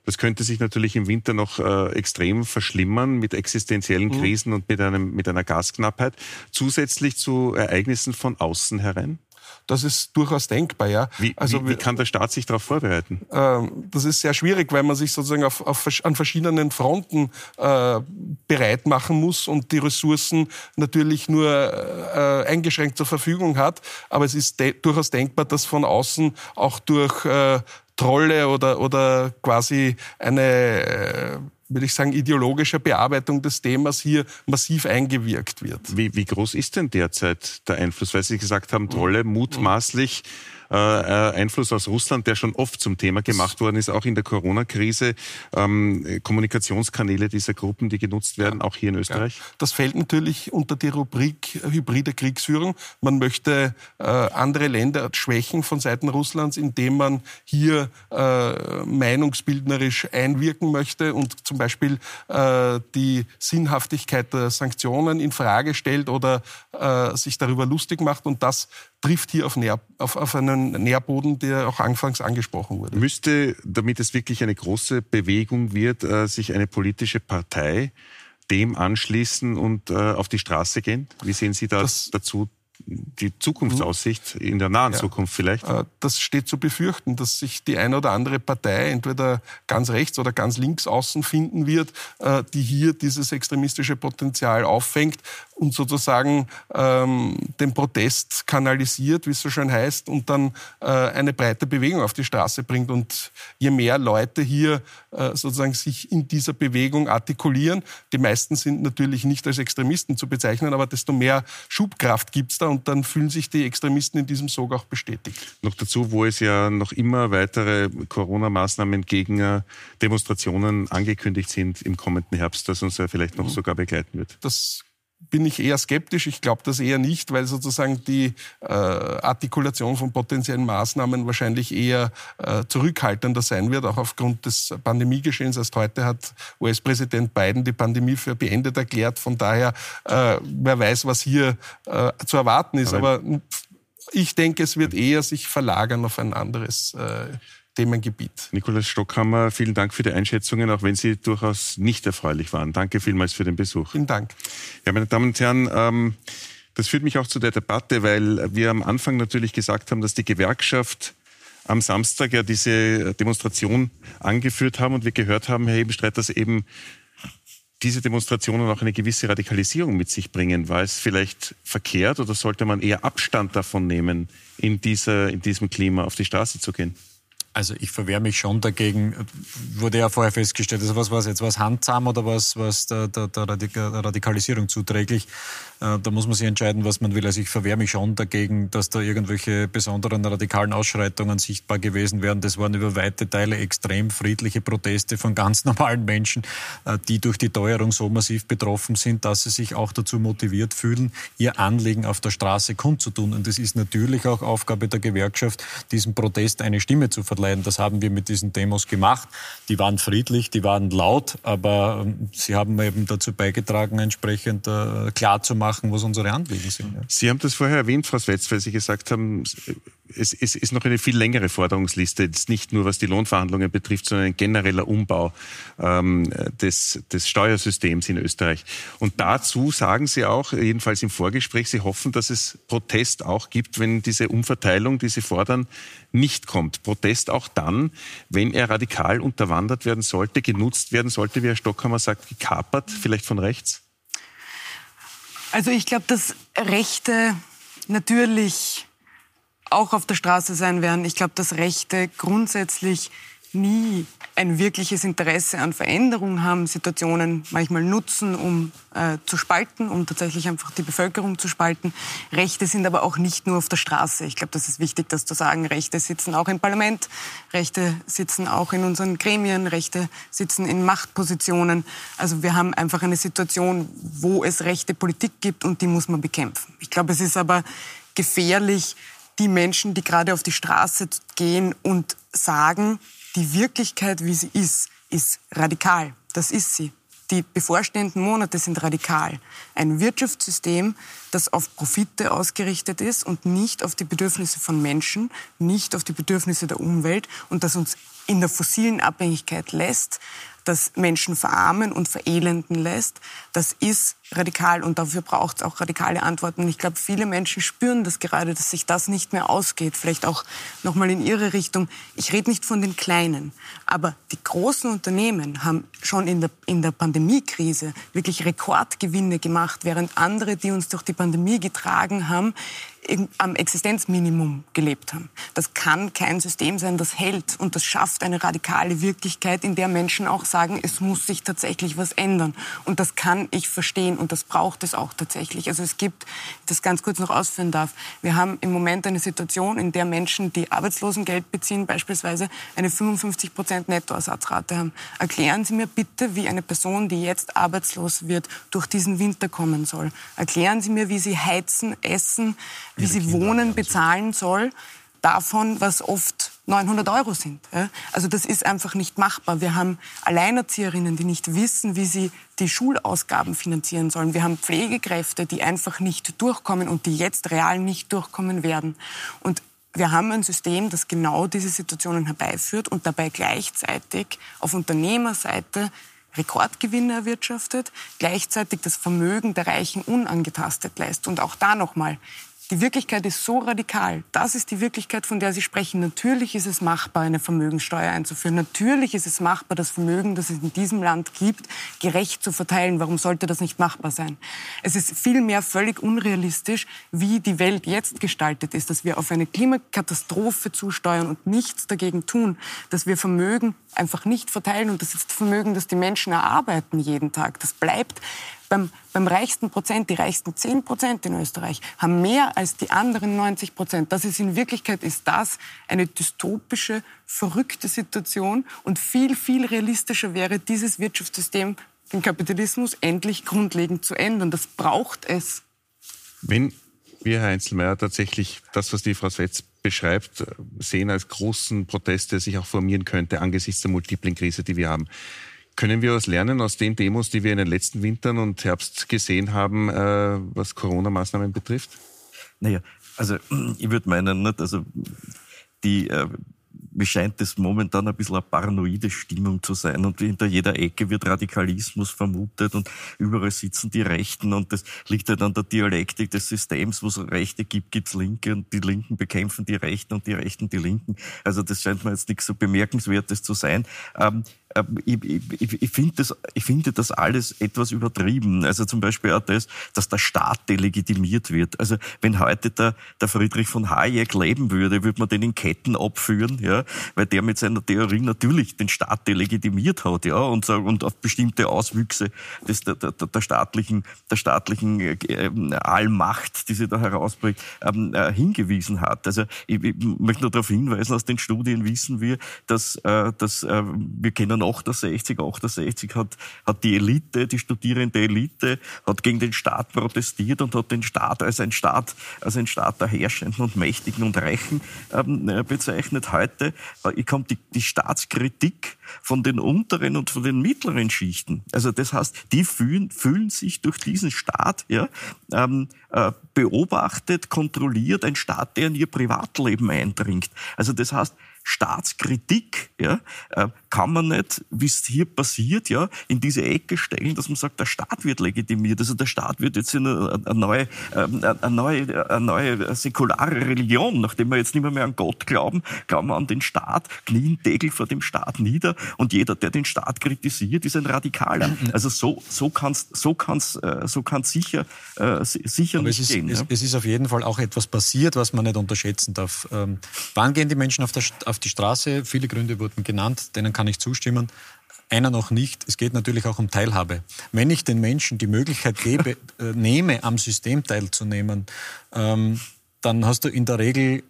Das könnte sich natürlich im Winter noch äh, extrem verschlimmern mit existenziellen mhm. Krisen und mit, einem, mit einer Gasknappheit. Zusätzlich zu Ereignissen von außen herein? Das ist durchaus denkbar, ja. Wie, also, wie, wie kann der Staat sich darauf vorbereiten? Ähm, das ist sehr schwierig, weil man sich sozusagen auf, auf, an verschiedenen Fronten äh, bereit machen muss und die Ressourcen natürlich nur äh, eingeschränkt zur Verfügung hat. Aber es ist de durchaus denkbar, dass von außen auch durch äh, Trolle oder, oder quasi eine äh, würde ich sagen, ideologischer Bearbeitung des Themas hier massiv eingewirkt wird. Wie, wie groß ist denn derzeit der Einfluss? Weil Sie gesagt haben, Trolle mutmaßlich äh, äh, Einfluss aus Russland, der schon oft zum Thema gemacht worden ist, auch in der Corona-Krise, ähm, Kommunikationskanäle dieser Gruppen, die genutzt werden, ja. auch hier in Österreich? Ja. Das fällt natürlich unter die Rubrik hybride Kriegsführung. Man möchte äh, andere Länder schwächen von Seiten Russlands, indem man hier äh, meinungsbildnerisch einwirken möchte und zum Beispiel die Sinnhaftigkeit der Sanktionen in Frage stellt oder sich darüber lustig macht. Und das trifft hier auf, Nähr, auf, auf einen Nährboden, der auch anfangs angesprochen wurde. Müsste, damit es wirklich eine große Bewegung wird, äh, sich eine politische Partei dem anschließen und äh, auf die Straße gehen? Wie sehen Sie da das, dazu? die Zukunftsaussicht in der nahen ja, Zukunft vielleicht? Äh, das steht zu befürchten, dass sich die eine oder andere Partei entweder ganz rechts oder ganz links außen finden wird, die hier dieses extremistische Potenzial auffängt und sozusagen ähm, den Protest kanalisiert, wie es so schön heißt, und dann äh, eine breite Bewegung auf die Straße bringt. Und je mehr Leute hier äh, sozusagen sich in dieser Bewegung artikulieren, die meisten sind natürlich nicht als Extremisten zu bezeichnen, aber desto mehr Schubkraft gibt es da und dann fühlen sich die Extremisten in diesem Sog auch bestätigt. Noch dazu, wo es ja noch immer weitere Corona-Maßnahmen gegen äh, Demonstrationen angekündigt sind im kommenden Herbst, das uns ja vielleicht noch mhm. sogar begleiten wird. Das bin ich eher skeptisch. Ich glaube das eher nicht, weil sozusagen die äh, Artikulation von potenziellen Maßnahmen wahrscheinlich eher äh, zurückhaltender sein wird, auch aufgrund des Pandemiegeschehens. Erst heute hat US-Präsident Biden die Pandemie für beendet erklärt. Von daher, äh, wer weiß, was hier äh, zu erwarten ist. Aber, Aber ich denke, es wird eher sich verlagern auf ein anderes äh, Themengebiet. Nikolaus Stockhammer, vielen Dank für die Einschätzungen, auch wenn sie durchaus nicht erfreulich waren. Danke vielmals für den Besuch. Vielen Dank. Ja, meine Damen und Herren, ähm, das führt mich auch zu der Debatte, weil wir am Anfang natürlich gesagt haben, dass die Gewerkschaft am Samstag ja diese Demonstration angeführt haben und wir gehört haben, Herr Ebenstreit, dass eben diese Demonstrationen auch eine gewisse Radikalisierung mit sich bringen. War es vielleicht verkehrt oder sollte man eher Abstand davon nehmen, in, dieser, in diesem Klima auf die Straße zu gehen? Also ich verwehre mich schon dagegen, wurde ja vorher festgestellt, also was war es jetzt, was handzahm oder was, was der, der, der Radikalisierung zuträglich? Äh, da muss man sich entscheiden, was man will. Also ich verwehre mich schon dagegen, dass da irgendwelche besonderen radikalen Ausschreitungen sichtbar gewesen wären. Das waren über weite Teile extrem friedliche Proteste von ganz normalen Menschen, äh, die durch die Teuerung so massiv betroffen sind, dass sie sich auch dazu motiviert fühlen, ihr Anliegen auf der Straße kundzutun. Und es ist natürlich auch Aufgabe der Gewerkschaft, diesem Protest eine Stimme zu verleihen verleihen. Das haben wir mit diesen Demos gemacht. Die waren friedlich, die waren laut, aber ähm, sie haben eben dazu beigetragen, entsprechend äh, klarzumachen, was unsere Anliegen sind. Sie haben das vorher erwähnt, Frau Swetz, weil Sie gesagt haben, es, es ist noch eine viel längere Forderungsliste, jetzt nicht nur was die Lohnverhandlungen betrifft, sondern ein genereller Umbau ähm, des, des Steuersystems in Österreich. Und dazu sagen Sie auch, jedenfalls im Vorgespräch, Sie hoffen, dass es Protest auch gibt, wenn diese Umverteilung, die Sie fordern, nicht kommt. Protest auch dann, wenn er radikal unterwandert werden sollte, genutzt werden sollte, wie Herr Stockhammer sagt, gekapert, vielleicht von rechts? Also ich glaube, dass Rechte natürlich auch auf der Straße sein werden. Ich glaube, dass Rechte grundsätzlich nie ein wirkliches Interesse an Veränderung haben, Situationen manchmal nutzen, um äh, zu spalten, um tatsächlich einfach die Bevölkerung zu spalten. Rechte sind aber auch nicht nur auf der Straße. Ich glaube, das ist wichtig, das zu sagen. Rechte sitzen auch im Parlament, Rechte sitzen auch in unseren Gremien, Rechte sitzen in Machtpositionen. Also wir haben einfach eine Situation, wo es rechte Politik gibt und die muss man bekämpfen. Ich glaube, es ist aber gefährlich, die Menschen, die gerade auf die Straße gehen und sagen, die Wirklichkeit, wie sie ist, ist radikal. Das ist sie. Die bevorstehenden Monate sind radikal. Ein Wirtschaftssystem, das auf Profite ausgerichtet ist und nicht auf die Bedürfnisse von Menschen, nicht auf die Bedürfnisse der Umwelt und das uns in der fossilen Abhängigkeit lässt, das Menschen verarmen und verelenden lässt, das ist radikal und dafür braucht es auch radikale Antworten. Ich glaube, viele Menschen spüren das gerade, dass sich das nicht mehr ausgeht. Vielleicht auch nochmal in ihre Richtung. Ich rede nicht von den Kleinen, aber die großen Unternehmen haben schon in der, in der Pandemiekrise wirklich Rekordgewinne gemacht, während andere, die uns durch die Pandemie getragen haben, am Existenzminimum gelebt haben. Das kann kein System sein, das hält und das schafft eine radikale Wirklichkeit, in der Menschen auch sagen, es muss sich tatsächlich was ändern. Und das kann ich verstehen und das braucht es auch tatsächlich. Also es gibt, das ganz kurz noch ausführen darf, wir haben im Moment eine Situation, in der Menschen, die Arbeitslosengeld beziehen, beispielsweise eine 55 Prozent Nettoersatzrate haben. Erklären Sie mir bitte, wie eine Person, die jetzt arbeitslos wird, durch diesen Winter kommen soll. Erklären Sie mir, wie sie heizen, essen, wie sie Wohnen bezahlen soll, davon, was oft 900 Euro sind. Also das ist einfach nicht machbar. Wir haben Alleinerzieherinnen, die nicht wissen, wie sie die Schulausgaben finanzieren sollen. Wir haben Pflegekräfte, die einfach nicht durchkommen und die jetzt real nicht durchkommen werden. Und wir haben ein System, das genau diese Situationen herbeiführt und dabei gleichzeitig auf Unternehmerseite Rekordgewinne erwirtschaftet, gleichzeitig das Vermögen der Reichen unangetastet lässt. Und auch da nochmal, die Wirklichkeit ist so radikal. Das ist die Wirklichkeit, von der Sie sprechen. Natürlich ist es machbar, eine Vermögenssteuer einzuführen. Natürlich ist es machbar, das Vermögen, das es in diesem Land gibt, gerecht zu verteilen. Warum sollte das nicht machbar sein? Es ist vielmehr völlig unrealistisch, wie die Welt jetzt gestaltet ist, dass wir auf eine Klimakatastrophe zusteuern und nichts dagegen tun, dass wir Vermögen einfach nicht verteilen und das ist Vermögen, das die Menschen erarbeiten jeden Tag. Das bleibt beim, beim reichsten Prozent, die reichsten 10 Prozent in Österreich, haben mehr als die anderen 90 Prozent. Das ist in Wirklichkeit ist das eine dystopische, verrückte Situation und viel, viel realistischer wäre dieses Wirtschaftssystem, den Kapitalismus, endlich grundlegend zu ändern. Das braucht es. Wenn wir, Herr Einzelmeier, tatsächlich das, was die Frau Swetz beschreibt, sehen als großen Protest, der sich auch formieren könnte angesichts der multiplen Krise, die wir haben. Können wir was lernen aus den Demos, die wir in den letzten Wintern und Herbst gesehen haben, äh, was Corona-Maßnahmen betrifft? Naja, also ich würde meinen, nicht, also die äh, mir scheint das momentan ein bisschen eine paranoide Stimmung zu sein und hinter jeder Ecke wird Radikalismus vermutet und überall sitzen die Rechten und das liegt halt an der Dialektik des Systems, wo es Rechte gibt, gibt's Linke und die Linken bekämpfen die Rechten und die Rechten die Linken. Also das scheint mir jetzt nichts so Bemerkenswertes zu sein. Ähm, ich, ich, ich, finde das, ich das alles etwas übertrieben. Also zum Beispiel auch das, dass der Staat delegitimiert wird. Also wenn heute der, der Friedrich von Hayek leben würde, würde man den in Ketten abführen, ja, weil der mit seiner Theorie natürlich den Staat delegitimiert hat, ja, und, und auf bestimmte Auswüchse des, der, der, der staatlichen, der staatlichen äh, Allmacht, die sie da herausbringt, ähm, äh, hingewiesen hat. Also ich, ich möchte nur darauf hinweisen, aus den Studien wissen wir, dass, äh, dass äh, wir kennen 68, 68 hat, hat die Elite, die studierende Elite, hat gegen den Staat protestiert und hat den Staat als ein Staat, als ein Staat der Herrschenden und Mächtigen und Reichen ähm, äh, bezeichnet. Heute äh, kommt die, die Staatskritik von den unteren und von den mittleren Schichten. Also das heißt, die fühlen, fühlen sich durch diesen Staat ja, ähm, äh, beobachtet, kontrolliert, ein Staat, der in ihr Privatleben eindringt. Also das heißt, Staatskritik ja, äh, kann man nicht, wie es hier passiert, ja, in diese Ecke stellen, dass man sagt, der Staat wird legitimiert. Also der Staat wird jetzt in eine, eine neue, ähm, eine neue, eine neue säkulare Religion, nachdem wir jetzt nicht mehr, mehr an Gott glauben, glauben wir an den Staat, knien Degel vor dem Staat nieder und jeder, der den Staat kritisiert, ist ein Radikaler. Also so, so kann es so kann's, äh, so kann's sicher, äh, sicher Aber nicht es ist, gehen. Es, ja? es, ist auf jeden Fall auch etwas passiert, was man nicht unterschätzen darf. Ähm, wann gehen die Menschen auf der auf die Straße. Viele Gründe wurden genannt, denen kann ich zustimmen. Einer noch nicht. Es geht natürlich auch um Teilhabe. Wenn ich den Menschen die Möglichkeit gebe, äh, nehme, am System teilzunehmen, ähm, dann hast du in der Regel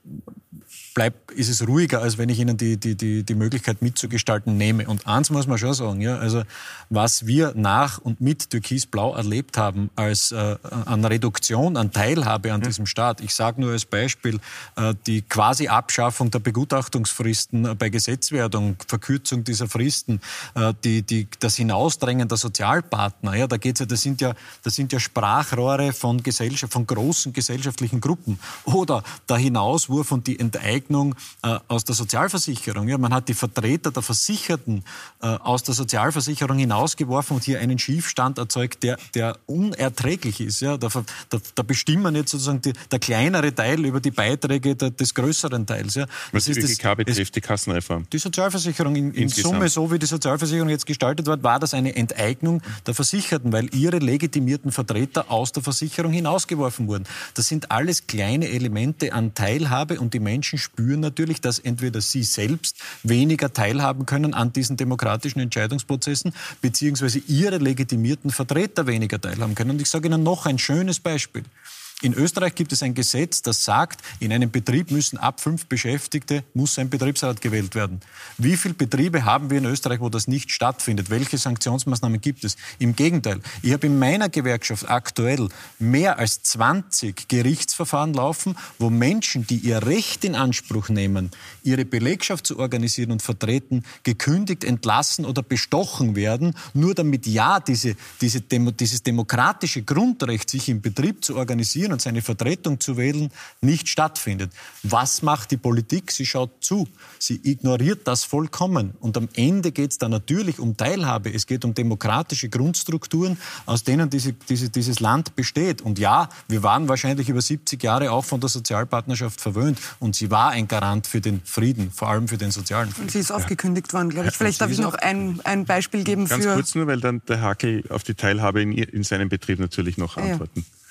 bleib, ist es ruhiger, als wenn ich ihnen die, die, die, die Möglichkeit mitzugestalten nehme. Und eins muss man schon sagen, ja, also was wir nach und mit Türkis-Blau erlebt haben als äh, an Reduktion, an Teilhabe an ja. diesem Staat. Ich sage nur als Beispiel äh, die quasi Abschaffung der Begutachtungsfristen äh, bei Gesetzwerdung, Verkürzung dieser Fristen, äh, die, die, das Hinausdrängen der Sozialpartner. Ja, da geht's ja, das sind ja, das sind ja Sprachrohre von Gesellschaft, von großen gesellschaftlichen Gruppen. Oder der Hinauswurf und die Enteignung Enteignung äh, aus der Sozialversicherung. Ja, man hat die Vertreter der Versicherten äh, aus der Sozialversicherung hinausgeworfen und hier einen Schiefstand erzeugt, der, der unerträglich ist. Ja, da, da, da bestimmen jetzt sozusagen die, der kleinere Teil über die Beiträge der, des größeren Teils. Ja. Was die ÖGK betrifft, die Kassenreform. Die Sozialversicherung in, in Summe, so wie die Sozialversicherung jetzt gestaltet wird, war das eine Enteignung der Versicherten, weil ihre legitimierten Vertreter aus der Versicherung hinausgeworfen wurden. Das sind alles kleine Elemente an Teilhabe und die Menschen spüren natürlich, dass entweder sie selbst weniger teilhaben können an diesen demokratischen Entscheidungsprozessen, beziehungsweise ihre legitimierten Vertreter weniger teilhaben können. Und ich sage Ihnen noch ein schönes Beispiel. In Österreich gibt es ein Gesetz, das sagt, in einem Betrieb müssen ab fünf Beschäftigte muss ein Betriebsrat gewählt werden. Wie viele Betriebe haben wir in Österreich, wo das nicht stattfindet? Welche Sanktionsmaßnahmen gibt es? Im Gegenteil, ich habe in meiner Gewerkschaft aktuell mehr als 20 Gerichtsverfahren laufen, wo Menschen, die ihr Recht in Anspruch nehmen, ihre Belegschaft zu organisieren und vertreten, gekündigt, entlassen oder bestochen werden, nur damit ja diese, diese Demo, dieses demokratische Grundrecht, sich im Betrieb zu organisieren, und seine Vertretung zu wählen, nicht stattfindet. Was macht die Politik? Sie schaut zu. Sie ignoriert das vollkommen. Und am Ende geht es dann natürlich um Teilhabe. Es geht um demokratische Grundstrukturen, aus denen diese, diese, dieses Land besteht. Und ja, wir waren wahrscheinlich über 70 Jahre auch von der Sozialpartnerschaft verwöhnt. Und sie war ein Garant für den Frieden, vor allem für den sozialen Frieden. Und sie ist aufgekündigt worden, glaube ich. Vielleicht darf ich noch ein, ein Beispiel geben Ganz für... Ganz kurz nur, weil dann der Hake auf die Teilhabe in, in seinem Betrieb natürlich noch antworten. Ja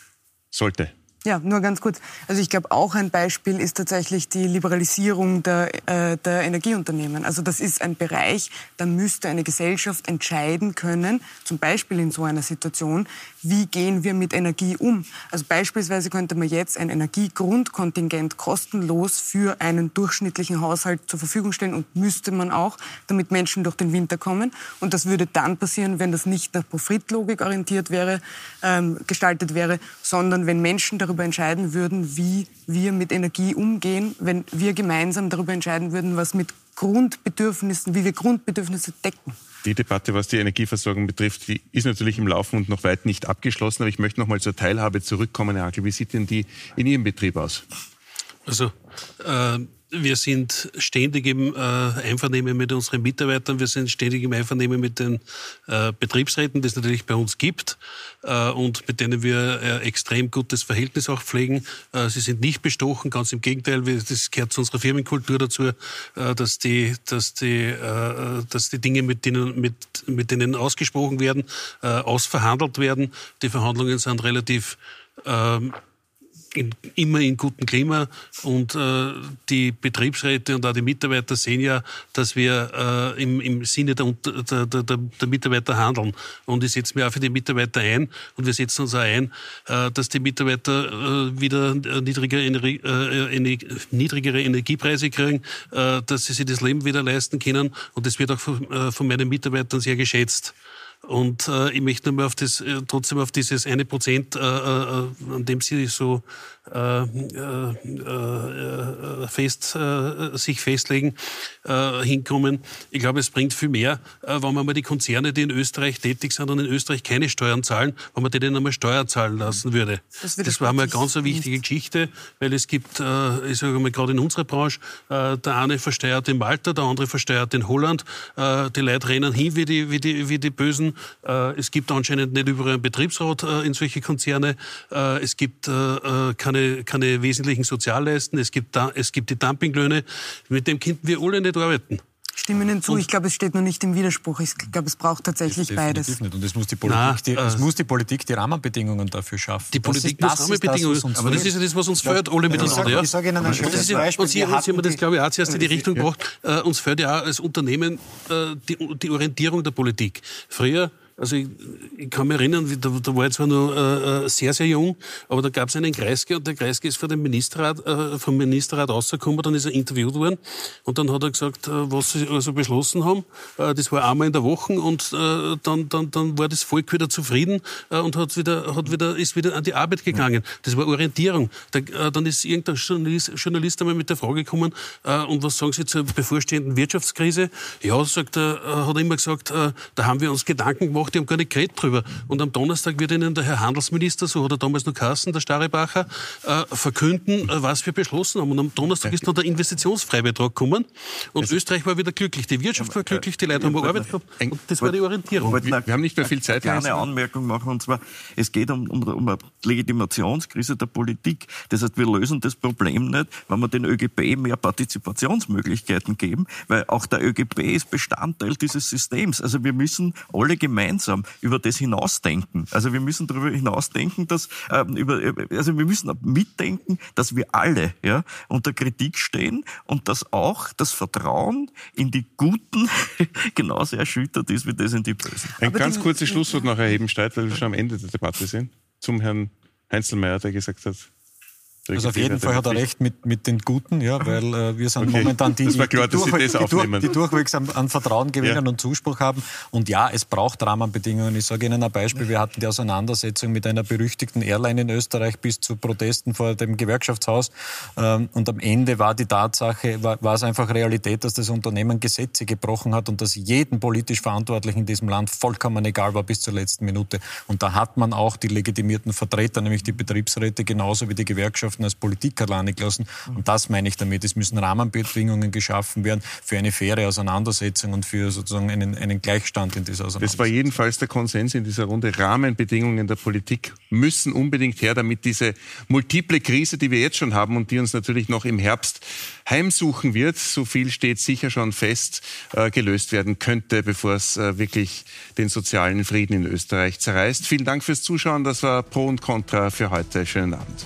sollte. Ja, nur ganz kurz. Also ich glaube, auch ein Beispiel ist tatsächlich die Liberalisierung der, äh, der Energieunternehmen. Also das ist ein Bereich, da müsste eine Gesellschaft entscheiden können, zum Beispiel in so einer Situation, wie gehen wir mit Energie um. Also beispielsweise könnte man jetzt ein Energiegrundkontingent kostenlos für einen durchschnittlichen Haushalt zur Verfügung stellen und müsste man auch, damit Menschen durch den Winter kommen. Und das würde dann passieren, wenn das nicht nach Profitlogik orientiert wäre, ähm, gestaltet wäre, sondern wenn Menschen darüber entscheiden würden, wie wir mit Energie umgehen, wenn wir gemeinsam darüber entscheiden würden, was mit Grundbedürfnissen, wie wir Grundbedürfnisse decken. Die Debatte, was die Energieversorgung betrifft, die ist natürlich im Laufen und noch weit nicht abgeschlossen. Aber ich möchte noch mal zur Teilhabe zurückkommen, Herr Hakel. Wie sieht denn die in Ihrem Betrieb aus? Also äh wir sind ständig im äh, Einvernehmen mit unseren Mitarbeitern, wir sind ständig im Einvernehmen mit den äh, Betriebsräten, die es natürlich bei uns gibt äh, und mit denen wir äh, extrem gutes Verhältnis auch pflegen. Äh, sie sind nicht bestochen, ganz im Gegenteil, wir, das gehört zu unserer Firmenkultur dazu, äh, dass, die, dass, die, dass die Dinge, mit denen, mit, mit denen ausgesprochen werden, ausverhandelt werden. Die Verhandlungen sind relativ ähm, in, immer in gutem Klima und äh, die Betriebsräte und auch die Mitarbeiter sehen ja, dass wir äh, im, im Sinne der, der, der, der, Mitarbeiter handeln. Und ich setze mich auch für die Mitarbeiter ein und wir setzen uns auch ein, äh, dass die Mitarbeiter äh, wieder niedrigere, äh, niedrigere Energiepreise kriegen, äh, dass sie sich das Leben wieder leisten können und das wird auch von, äh, von meinen Mitarbeitern sehr geschätzt. Und äh, ich möchte nochmal auf das, äh, trotzdem auf dieses eine Prozent, äh, äh, an dem Sie so äh, äh, äh, fest, äh, sich festlegen, äh, hinkommen. Ich glaube, es bringt viel mehr, wenn man mal die Konzerne, die in Österreich tätig sind und in Österreich keine Steuern zahlen, wenn man denen einmal Steuer zahlen lassen würde. Das, das war mal eine ganz wichtige Geschichte, weil es gibt, ich sage mal, gerade in unserer Branche, der eine versteuert in Malta, der andere versteuert in Holland. Die Leute rennen hin wie die, wie die, wie die Bösen. Es gibt anscheinend nicht überall einen Betriebsrat in solche Konzerne. Es gibt keine keine, keine wesentlichen Sozialleisten, es gibt, da, es gibt die Dumpinglöhne. Mit dem könnten wir alle nicht arbeiten. Stimme Ihnen zu. Und ich glaube, es steht noch nicht im Widerspruch. Ich glaube, es braucht tatsächlich Definitiv beides. Nicht. Und es muss, die Politik, Na, die, es äh, muss die Politik die Rahmenbedingungen dafür schaffen. Die Politik muss Rahmenbedingungen, das, aber das ist ja das, was uns fällt, alle miteinander. Ich sage Ihnen ein schönes ja, Beispiel. Und Sie, Sie haben das, glaube ich, auch zuerst in die Richtung gebracht. Äh, uns fällt ja auch als Unternehmen äh, die, die Orientierung der Politik. Früher also ich, ich kann mich erinnern, da, da war ich zwar noch äh, äh, sehr, sehr jung, aber da gab es einen Kreisky und der Kreisky ist vor dem Ministerrat, äh, vom Ministerrat rausgekommen, dann ist er interviewt worden und dann hat er gesagt, äh, was sie also beschlossen haben. Äh, das war einmal in der Woche und äh, dann, dann, dann war das Volk wieder zufrieden und hat wieder, hat wieder, ist wieder an die Arbeit gegangen. Das war Orientierung. Da, dann ist irgendein Journalist, Journalist einmal mit der Frage gekommen, und was sagen Sie zur bevorstehenden Wirtschaftskrise? Ja, sagt er, hat er immer gesagt, da haben wir uns Gedanken gemacht, die haben gar nicht geredet drüber. Und am Donnerstag wird ihnen der Herr Handelsminister, so hat er damals noch Kassen, der Starrebacher, äh, verkünden, äh, was wir beschlossen haben. Und am Donnerstag ist noch der Investitionsfreibetrag gekommen. Und es Österreich war wieder glücklich. Die Wirtschaft war glücklich, die Leute haben Arbeit gehabt. Und das war die Orientierung. Wir, wir haben nicht mehr viel Zeit. Ich eine Anmerkung machen, und zwar, es geht um, um, um eine Legitimationskrise der Politik. Das heißt, wir lösen das Problem nicht, wenn wir den ÖGB mehr Partizipationsmöglichkeiten geben, weil auch der ÖGB ist Bestandteil dieses Systems. Also wir müssen alle gemeinsam über das hinausdenken. Also wir müssen darüber hinausdenken, dass äh, über, also wir müssen mitdenken, dass wir alle ja, unter Kritik stehen und dass auch das Vertrauen in die Guten genauso erschüttert ist wie das in die Bösen. Ein Aber ganz kurzes Schlusswort noch erheben, Streit, weil wir schon am Ende der Debatte sind, zum Herrn Heinzelmeier, der gesagt hat, also auf jeden Fall hat er recht mit, mit den Guten, ja, weil äh, wir sind okay. momentan die, die, klar, die, durch, die, die, durchwegs an, an Vertrauen gewinnen ja. und Zuspruch haben. Und ja, es braucht Rahmenbedingungen. Ich sage Ihnen ein Beispiel. Wir hatten die Auseinandersetzung mit einer berüchtigten Airline in Österreich bis zu Protesten vor dem Gewerkschaftshaus. Ähm, und am Ende war die Tatsache, war, war es einfach Realität, dass das Unternehmen Gesetze gebrochen hat und dass jeden politisch Verantwortlichen in diesem Land vollkommen egal war bis zur letzten Minute. Und da hat man auch die legitimierten Vertreter, nämlich die Betriebsräte genauso wie die Gewerkschaften, Gesellschaften als Politik alleine gelassen. Und das meine ich damit. Es müssen Rahmenbedingungen geschaffen werden für eine faire Auseinandersetzung und für sozusagen einen, einen Gleichstand in dieser Auseinandersetzung. Das war jedenfalls der Konsens in dieser Runde. Rahmenbedingungen der Politik müssen unbedingt her, damit diese multiple Krise, die wir jetzt schon haben und die uns natürlich noch im Herbst heimsuchen wird, so viel steht sicher schon fest, äh, gelöst werden könnte, bevor es äh, wirklich den sozialen Frieden in Österreich zerreißt. Vielen Dank fürs Zuschauen. Das war Pro und Contra für heute. Schönen Abend.